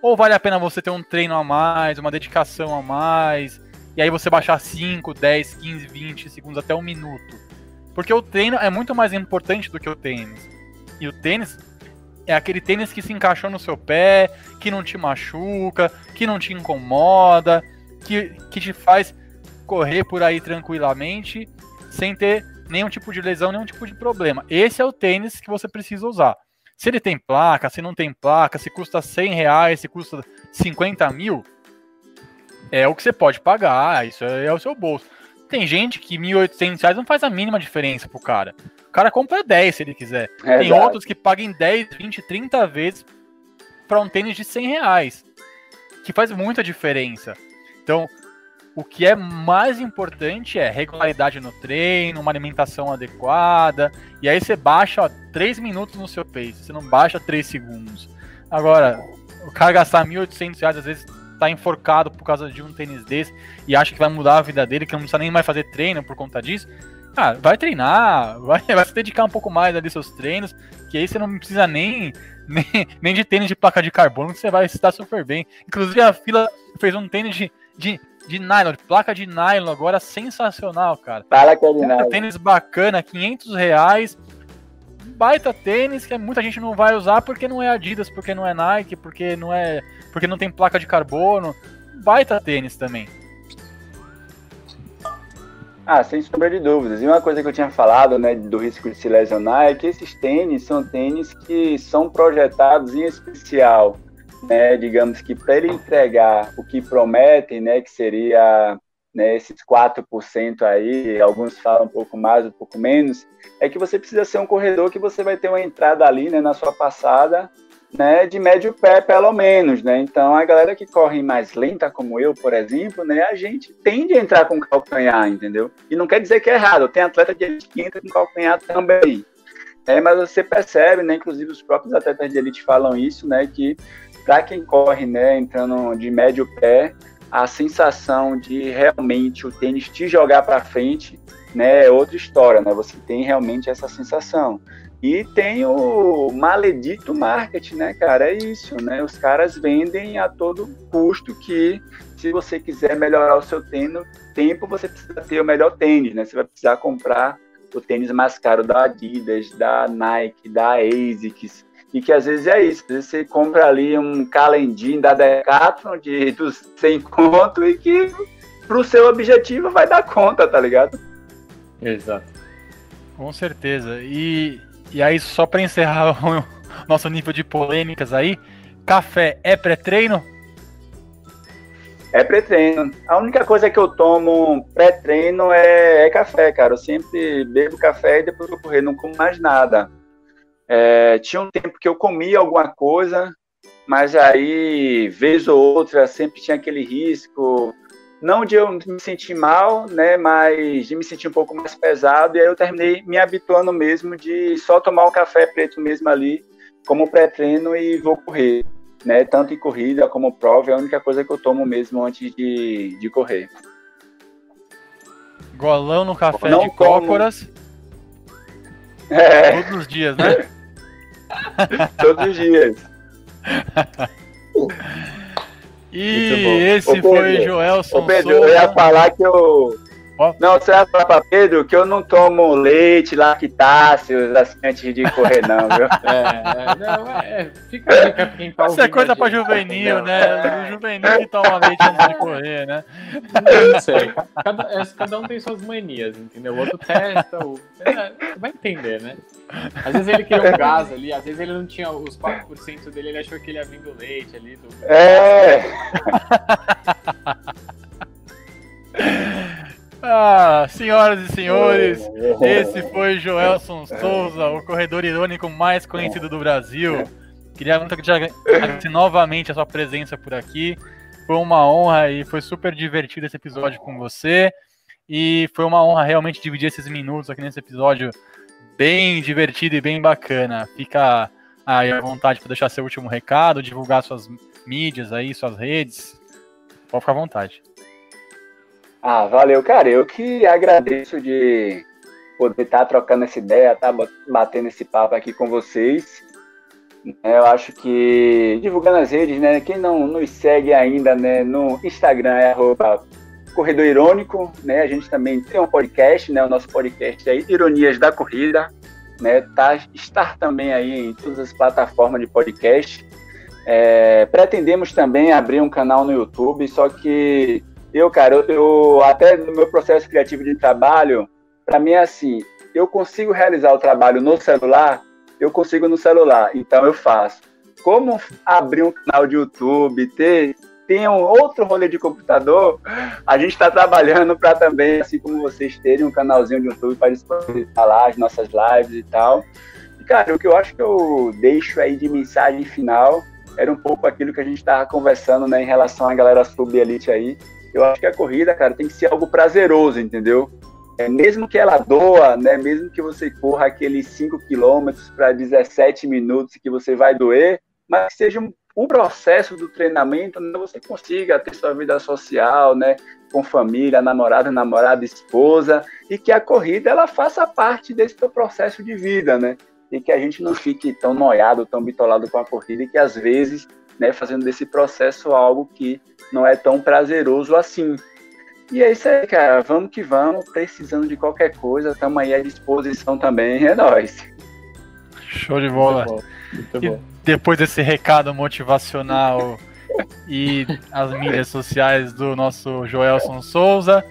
Ou vale a pena você ter um treino a mais, uma dedicação a mais, e aí você baixar 5, 10, 15, 20 segundos até um minuto? Porque o treino é muito mais importante do que o tênis. E o tênis é aquele tênis que se encaixou no seu pé, que não te machuca, que não te incomoda, que, que te faz correr por aí tranquilamente, sem ter nenhum tipo de lesão, nenhum tipo de problema. Esse é o tênis que você precisa usar. Se ele tem placa, se não tem placa, se custa 100 reais, se custa 50 mil, é o que você pode pagar, isso é, é o seu bolso. Tem gente que 1.800 reais não faz a mínima diferença pro cara. O cara compra 10 se ele quiser. É, Tem exato. outros que pagam 10, 20, 30 vezes para um tênis de 100 reais, que faz muita diferença. Então, o que é mais importante é regularidade no treino, uma alimentação adequada, e aí você baixa ó, 3 minutos no seu pace, você não baixa 3 segundos. Agora, o cara gastar 1.800 reais, às vezes tá enforcado por causa de um tênis desse e acha que vai mudar a vida dele, que não precisa nem mais fazer treino por conta disso. Cara, vai treinar, vai, vai se dedicar um pouco mais ali seus treinos, que aí você não precisa nem, nem, nem de tênis de placa de carbono, que você vai estar super bem. Inclusive a fila fez um tênis de, de, de nylon, de placa de nylon agora, sensacional, cara. Que é de nada. tênis bacana, 500 reais. Baita tênis que muita gente não vai usar porque não é Adidas, porque não é Nike, porque não é, porque não tem placa de carbono. Baita tênis também. Ah, sem sombra de dúvidas. E uma coisa que eu tinha falado, né, do risco de se lesionar é que esses tênis são tênis que são projetados em especial, né, digamos que para ele entregar o que prometem, né, que seria né, esses 4% aí, alguns falam um pouco mais, um pouco menos, é que você precisa ser um corredor que você vai ter uma entrada ali, né, na sua passada, né, de médio pé, pelo menos, né? Então, a galera que corre mais lenta, como eu, por exemplo, né, a gente tende a entrar com calcanhar, entendeu? E não quer dizer que é errado, tem atleta de elite que entra com calcanhar também. É, mas você percebe, né, inclusive os próprios atletas de elite falam isso, né, que para quem corre, né, entrando de médio pé, a sensação de realmente o tênis te jogar para frente, né, é outra história, né? Você tem realmente essa sensação. E tem o maledito marketing, né, cara? É isso, né? Os caras vendem a todo custo que se você quiser melhorar o seu tênis, tempo, você precisa ter o melhor tênis, né? Você vai precisar comprar o tênis mais caro da Adidas, da Nike, da ASICS, e que às vezes é isso, às vezes você compra ali um calendinho da Decathlon de dos 100 conto e que pro seu objetivo vai dar conta, tá ligado? Exato. Com certeza. E, e aí, só para encerrar o nosso nível de polêmicas aí, café é pré-treino? É pré-treino. A única coisa que eu tomo pré-treino é, é café, cara. Eu sempre bebo café e depois vou correr, não como mais nada. É, tinha um tempo que eu comia alguma coisa, mas aí, vez ou outra, sempre tinha aquele risco, não de eu me sentir mal, né, mas de me sentir um pouco mais pesado, e aí eu terminei me habituando mesmo de só tomar um café preto mesmo ali, como pré-treino e vou correr, né, tanto em corrida como prova, é a única coisa que eu tomo mesmo antes de, de correr. Golão no café Não de como. cócoras, É, todos os dias, né? todos os dias. E esse Ô, Pedro, foi Joelson Ô Pedro, eu ia falar que eu, Não, você vai falar pra Pedro que eu não tomo leite, lactáceos, assim, antes de correr, não, viu? É, é, não, é, fica aí pra quem tá Isso é coisa pra juvenil, entendeu? né? O juvenil que toma leite antes de correr, né? Não sei. Cada, é, cada um tem suas manias, entendeu? O outro testa, o. É, você vai entender, né? Às vezes ele queria um gás ali, às vezes ele não tinha os 4% dele, ele achou que ele ia vir do leite ali. Do... É, Ah, senhoras e senhores, esse foi Joelson Souza, o corredor irônico mais conhecido do Brasil. Queria muito te agradecer novamente a sua presença por aqui. Foi uma honra e foi super divertido esse episódio com você. E foi uma honra realmente dividir esses minutos aqui nesse episódio bem divertido e bem bacana. Fica aí à vontade para deixar seu último recado, divulgar suas mídias aí, suas redes. Pode ficar à vontade. Ah, valeu, cara. Eu que agradeço de poder estar trocando essa ideia, estar batendo esse papo aqui com vocês. É, Eu acho que divulgando as redes, né? Quem não nos segue ainda, né? No Instagram é arroba Corredor Irônico, né? A gente também tem um podcast, né? O nosso podcast é Ironias da Corrida, né? Tá, estar também aí em todas as plataformas de podcast. É, pretendemos também abrir um canal no YouTube, só que eu, cara, eu, eu até no meu processo criativo de trabalho, para mim é assim, eu consigo realizar o trabalho no celular, eu consigo no celular, então eu faço. Como abrir um canal de YouTube, ter, ter um outro rolê de computador, a gente está trabalhando para também, assim como vocês terem um canalzinho de YouTube para disponibilizar lá as nossas lives e tal. E, cara, o que eu acho que eu deixo aí de mensagem final era um pouco aquilo que a gente estava conversando, né, em relação à galera sub-elite aí. Eu acho que a corrida, cara, tem que ser algo prazeroso, entendeu? É, mesmo que ela doa, né, mesmo que você corra aqueles 5 quilômetros para 17 minutos que você vai doer, mas que seja um, um processo do treinamento, né, você consiga ter sua vida social, né, com família, namorada, namorada, esposa, e que a corrida ela faça parte desse teu processo de vida, né? E que a gente não fique tão noiado, tão bitolado com a corrida, e que às vezes, né, fazendo desse processo algo que não é tão prazeroso assim. E é isso aí, cara. Vamos que vamos. Precisando de qualquer coisa, estamos aí à disposição também. É nóis. Show de bola. Muito bom. Muito bom. depois desse recado motivacional e as mídias sociais do nosso Joelson Souza,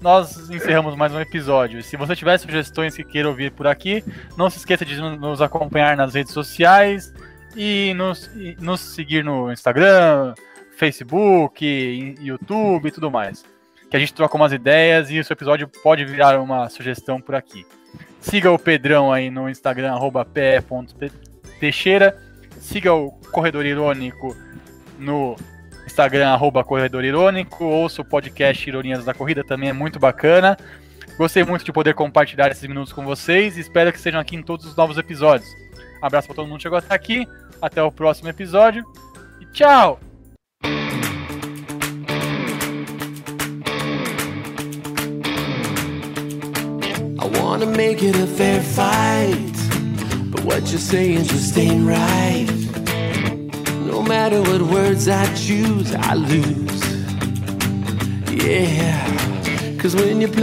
nós encerramos mais um episódio. Se você tiver sugestões que queira ouvir por aqui, não se esqueça de nos acompanhar nas redes sociais e nos, e nos seguir no Instagram, Facebook, YouTube e tudo mais. Que a gente troca umas ideias e esse episódio pode virar uma sugestão por aqui. Siga o Pedrão aí no Instagram, arroba pe.teixeira. Siga o Corredor Irônico no Instagram, arroba Corredor Irônico. Ouça o podcast Ironias da Corrida, também é muito bacana. Gostei muito de poder compartilhar esses minutos com vocês. Espero que estejam aqui em todos os novos episódios. Abraço para todo mundo que chegou até aqui. Até o próximo episódio. E tchau! Wanna make it a fair fight, but what you're saying just ain't right. No matter what words I choose, I lose. Yeah, cause when you play.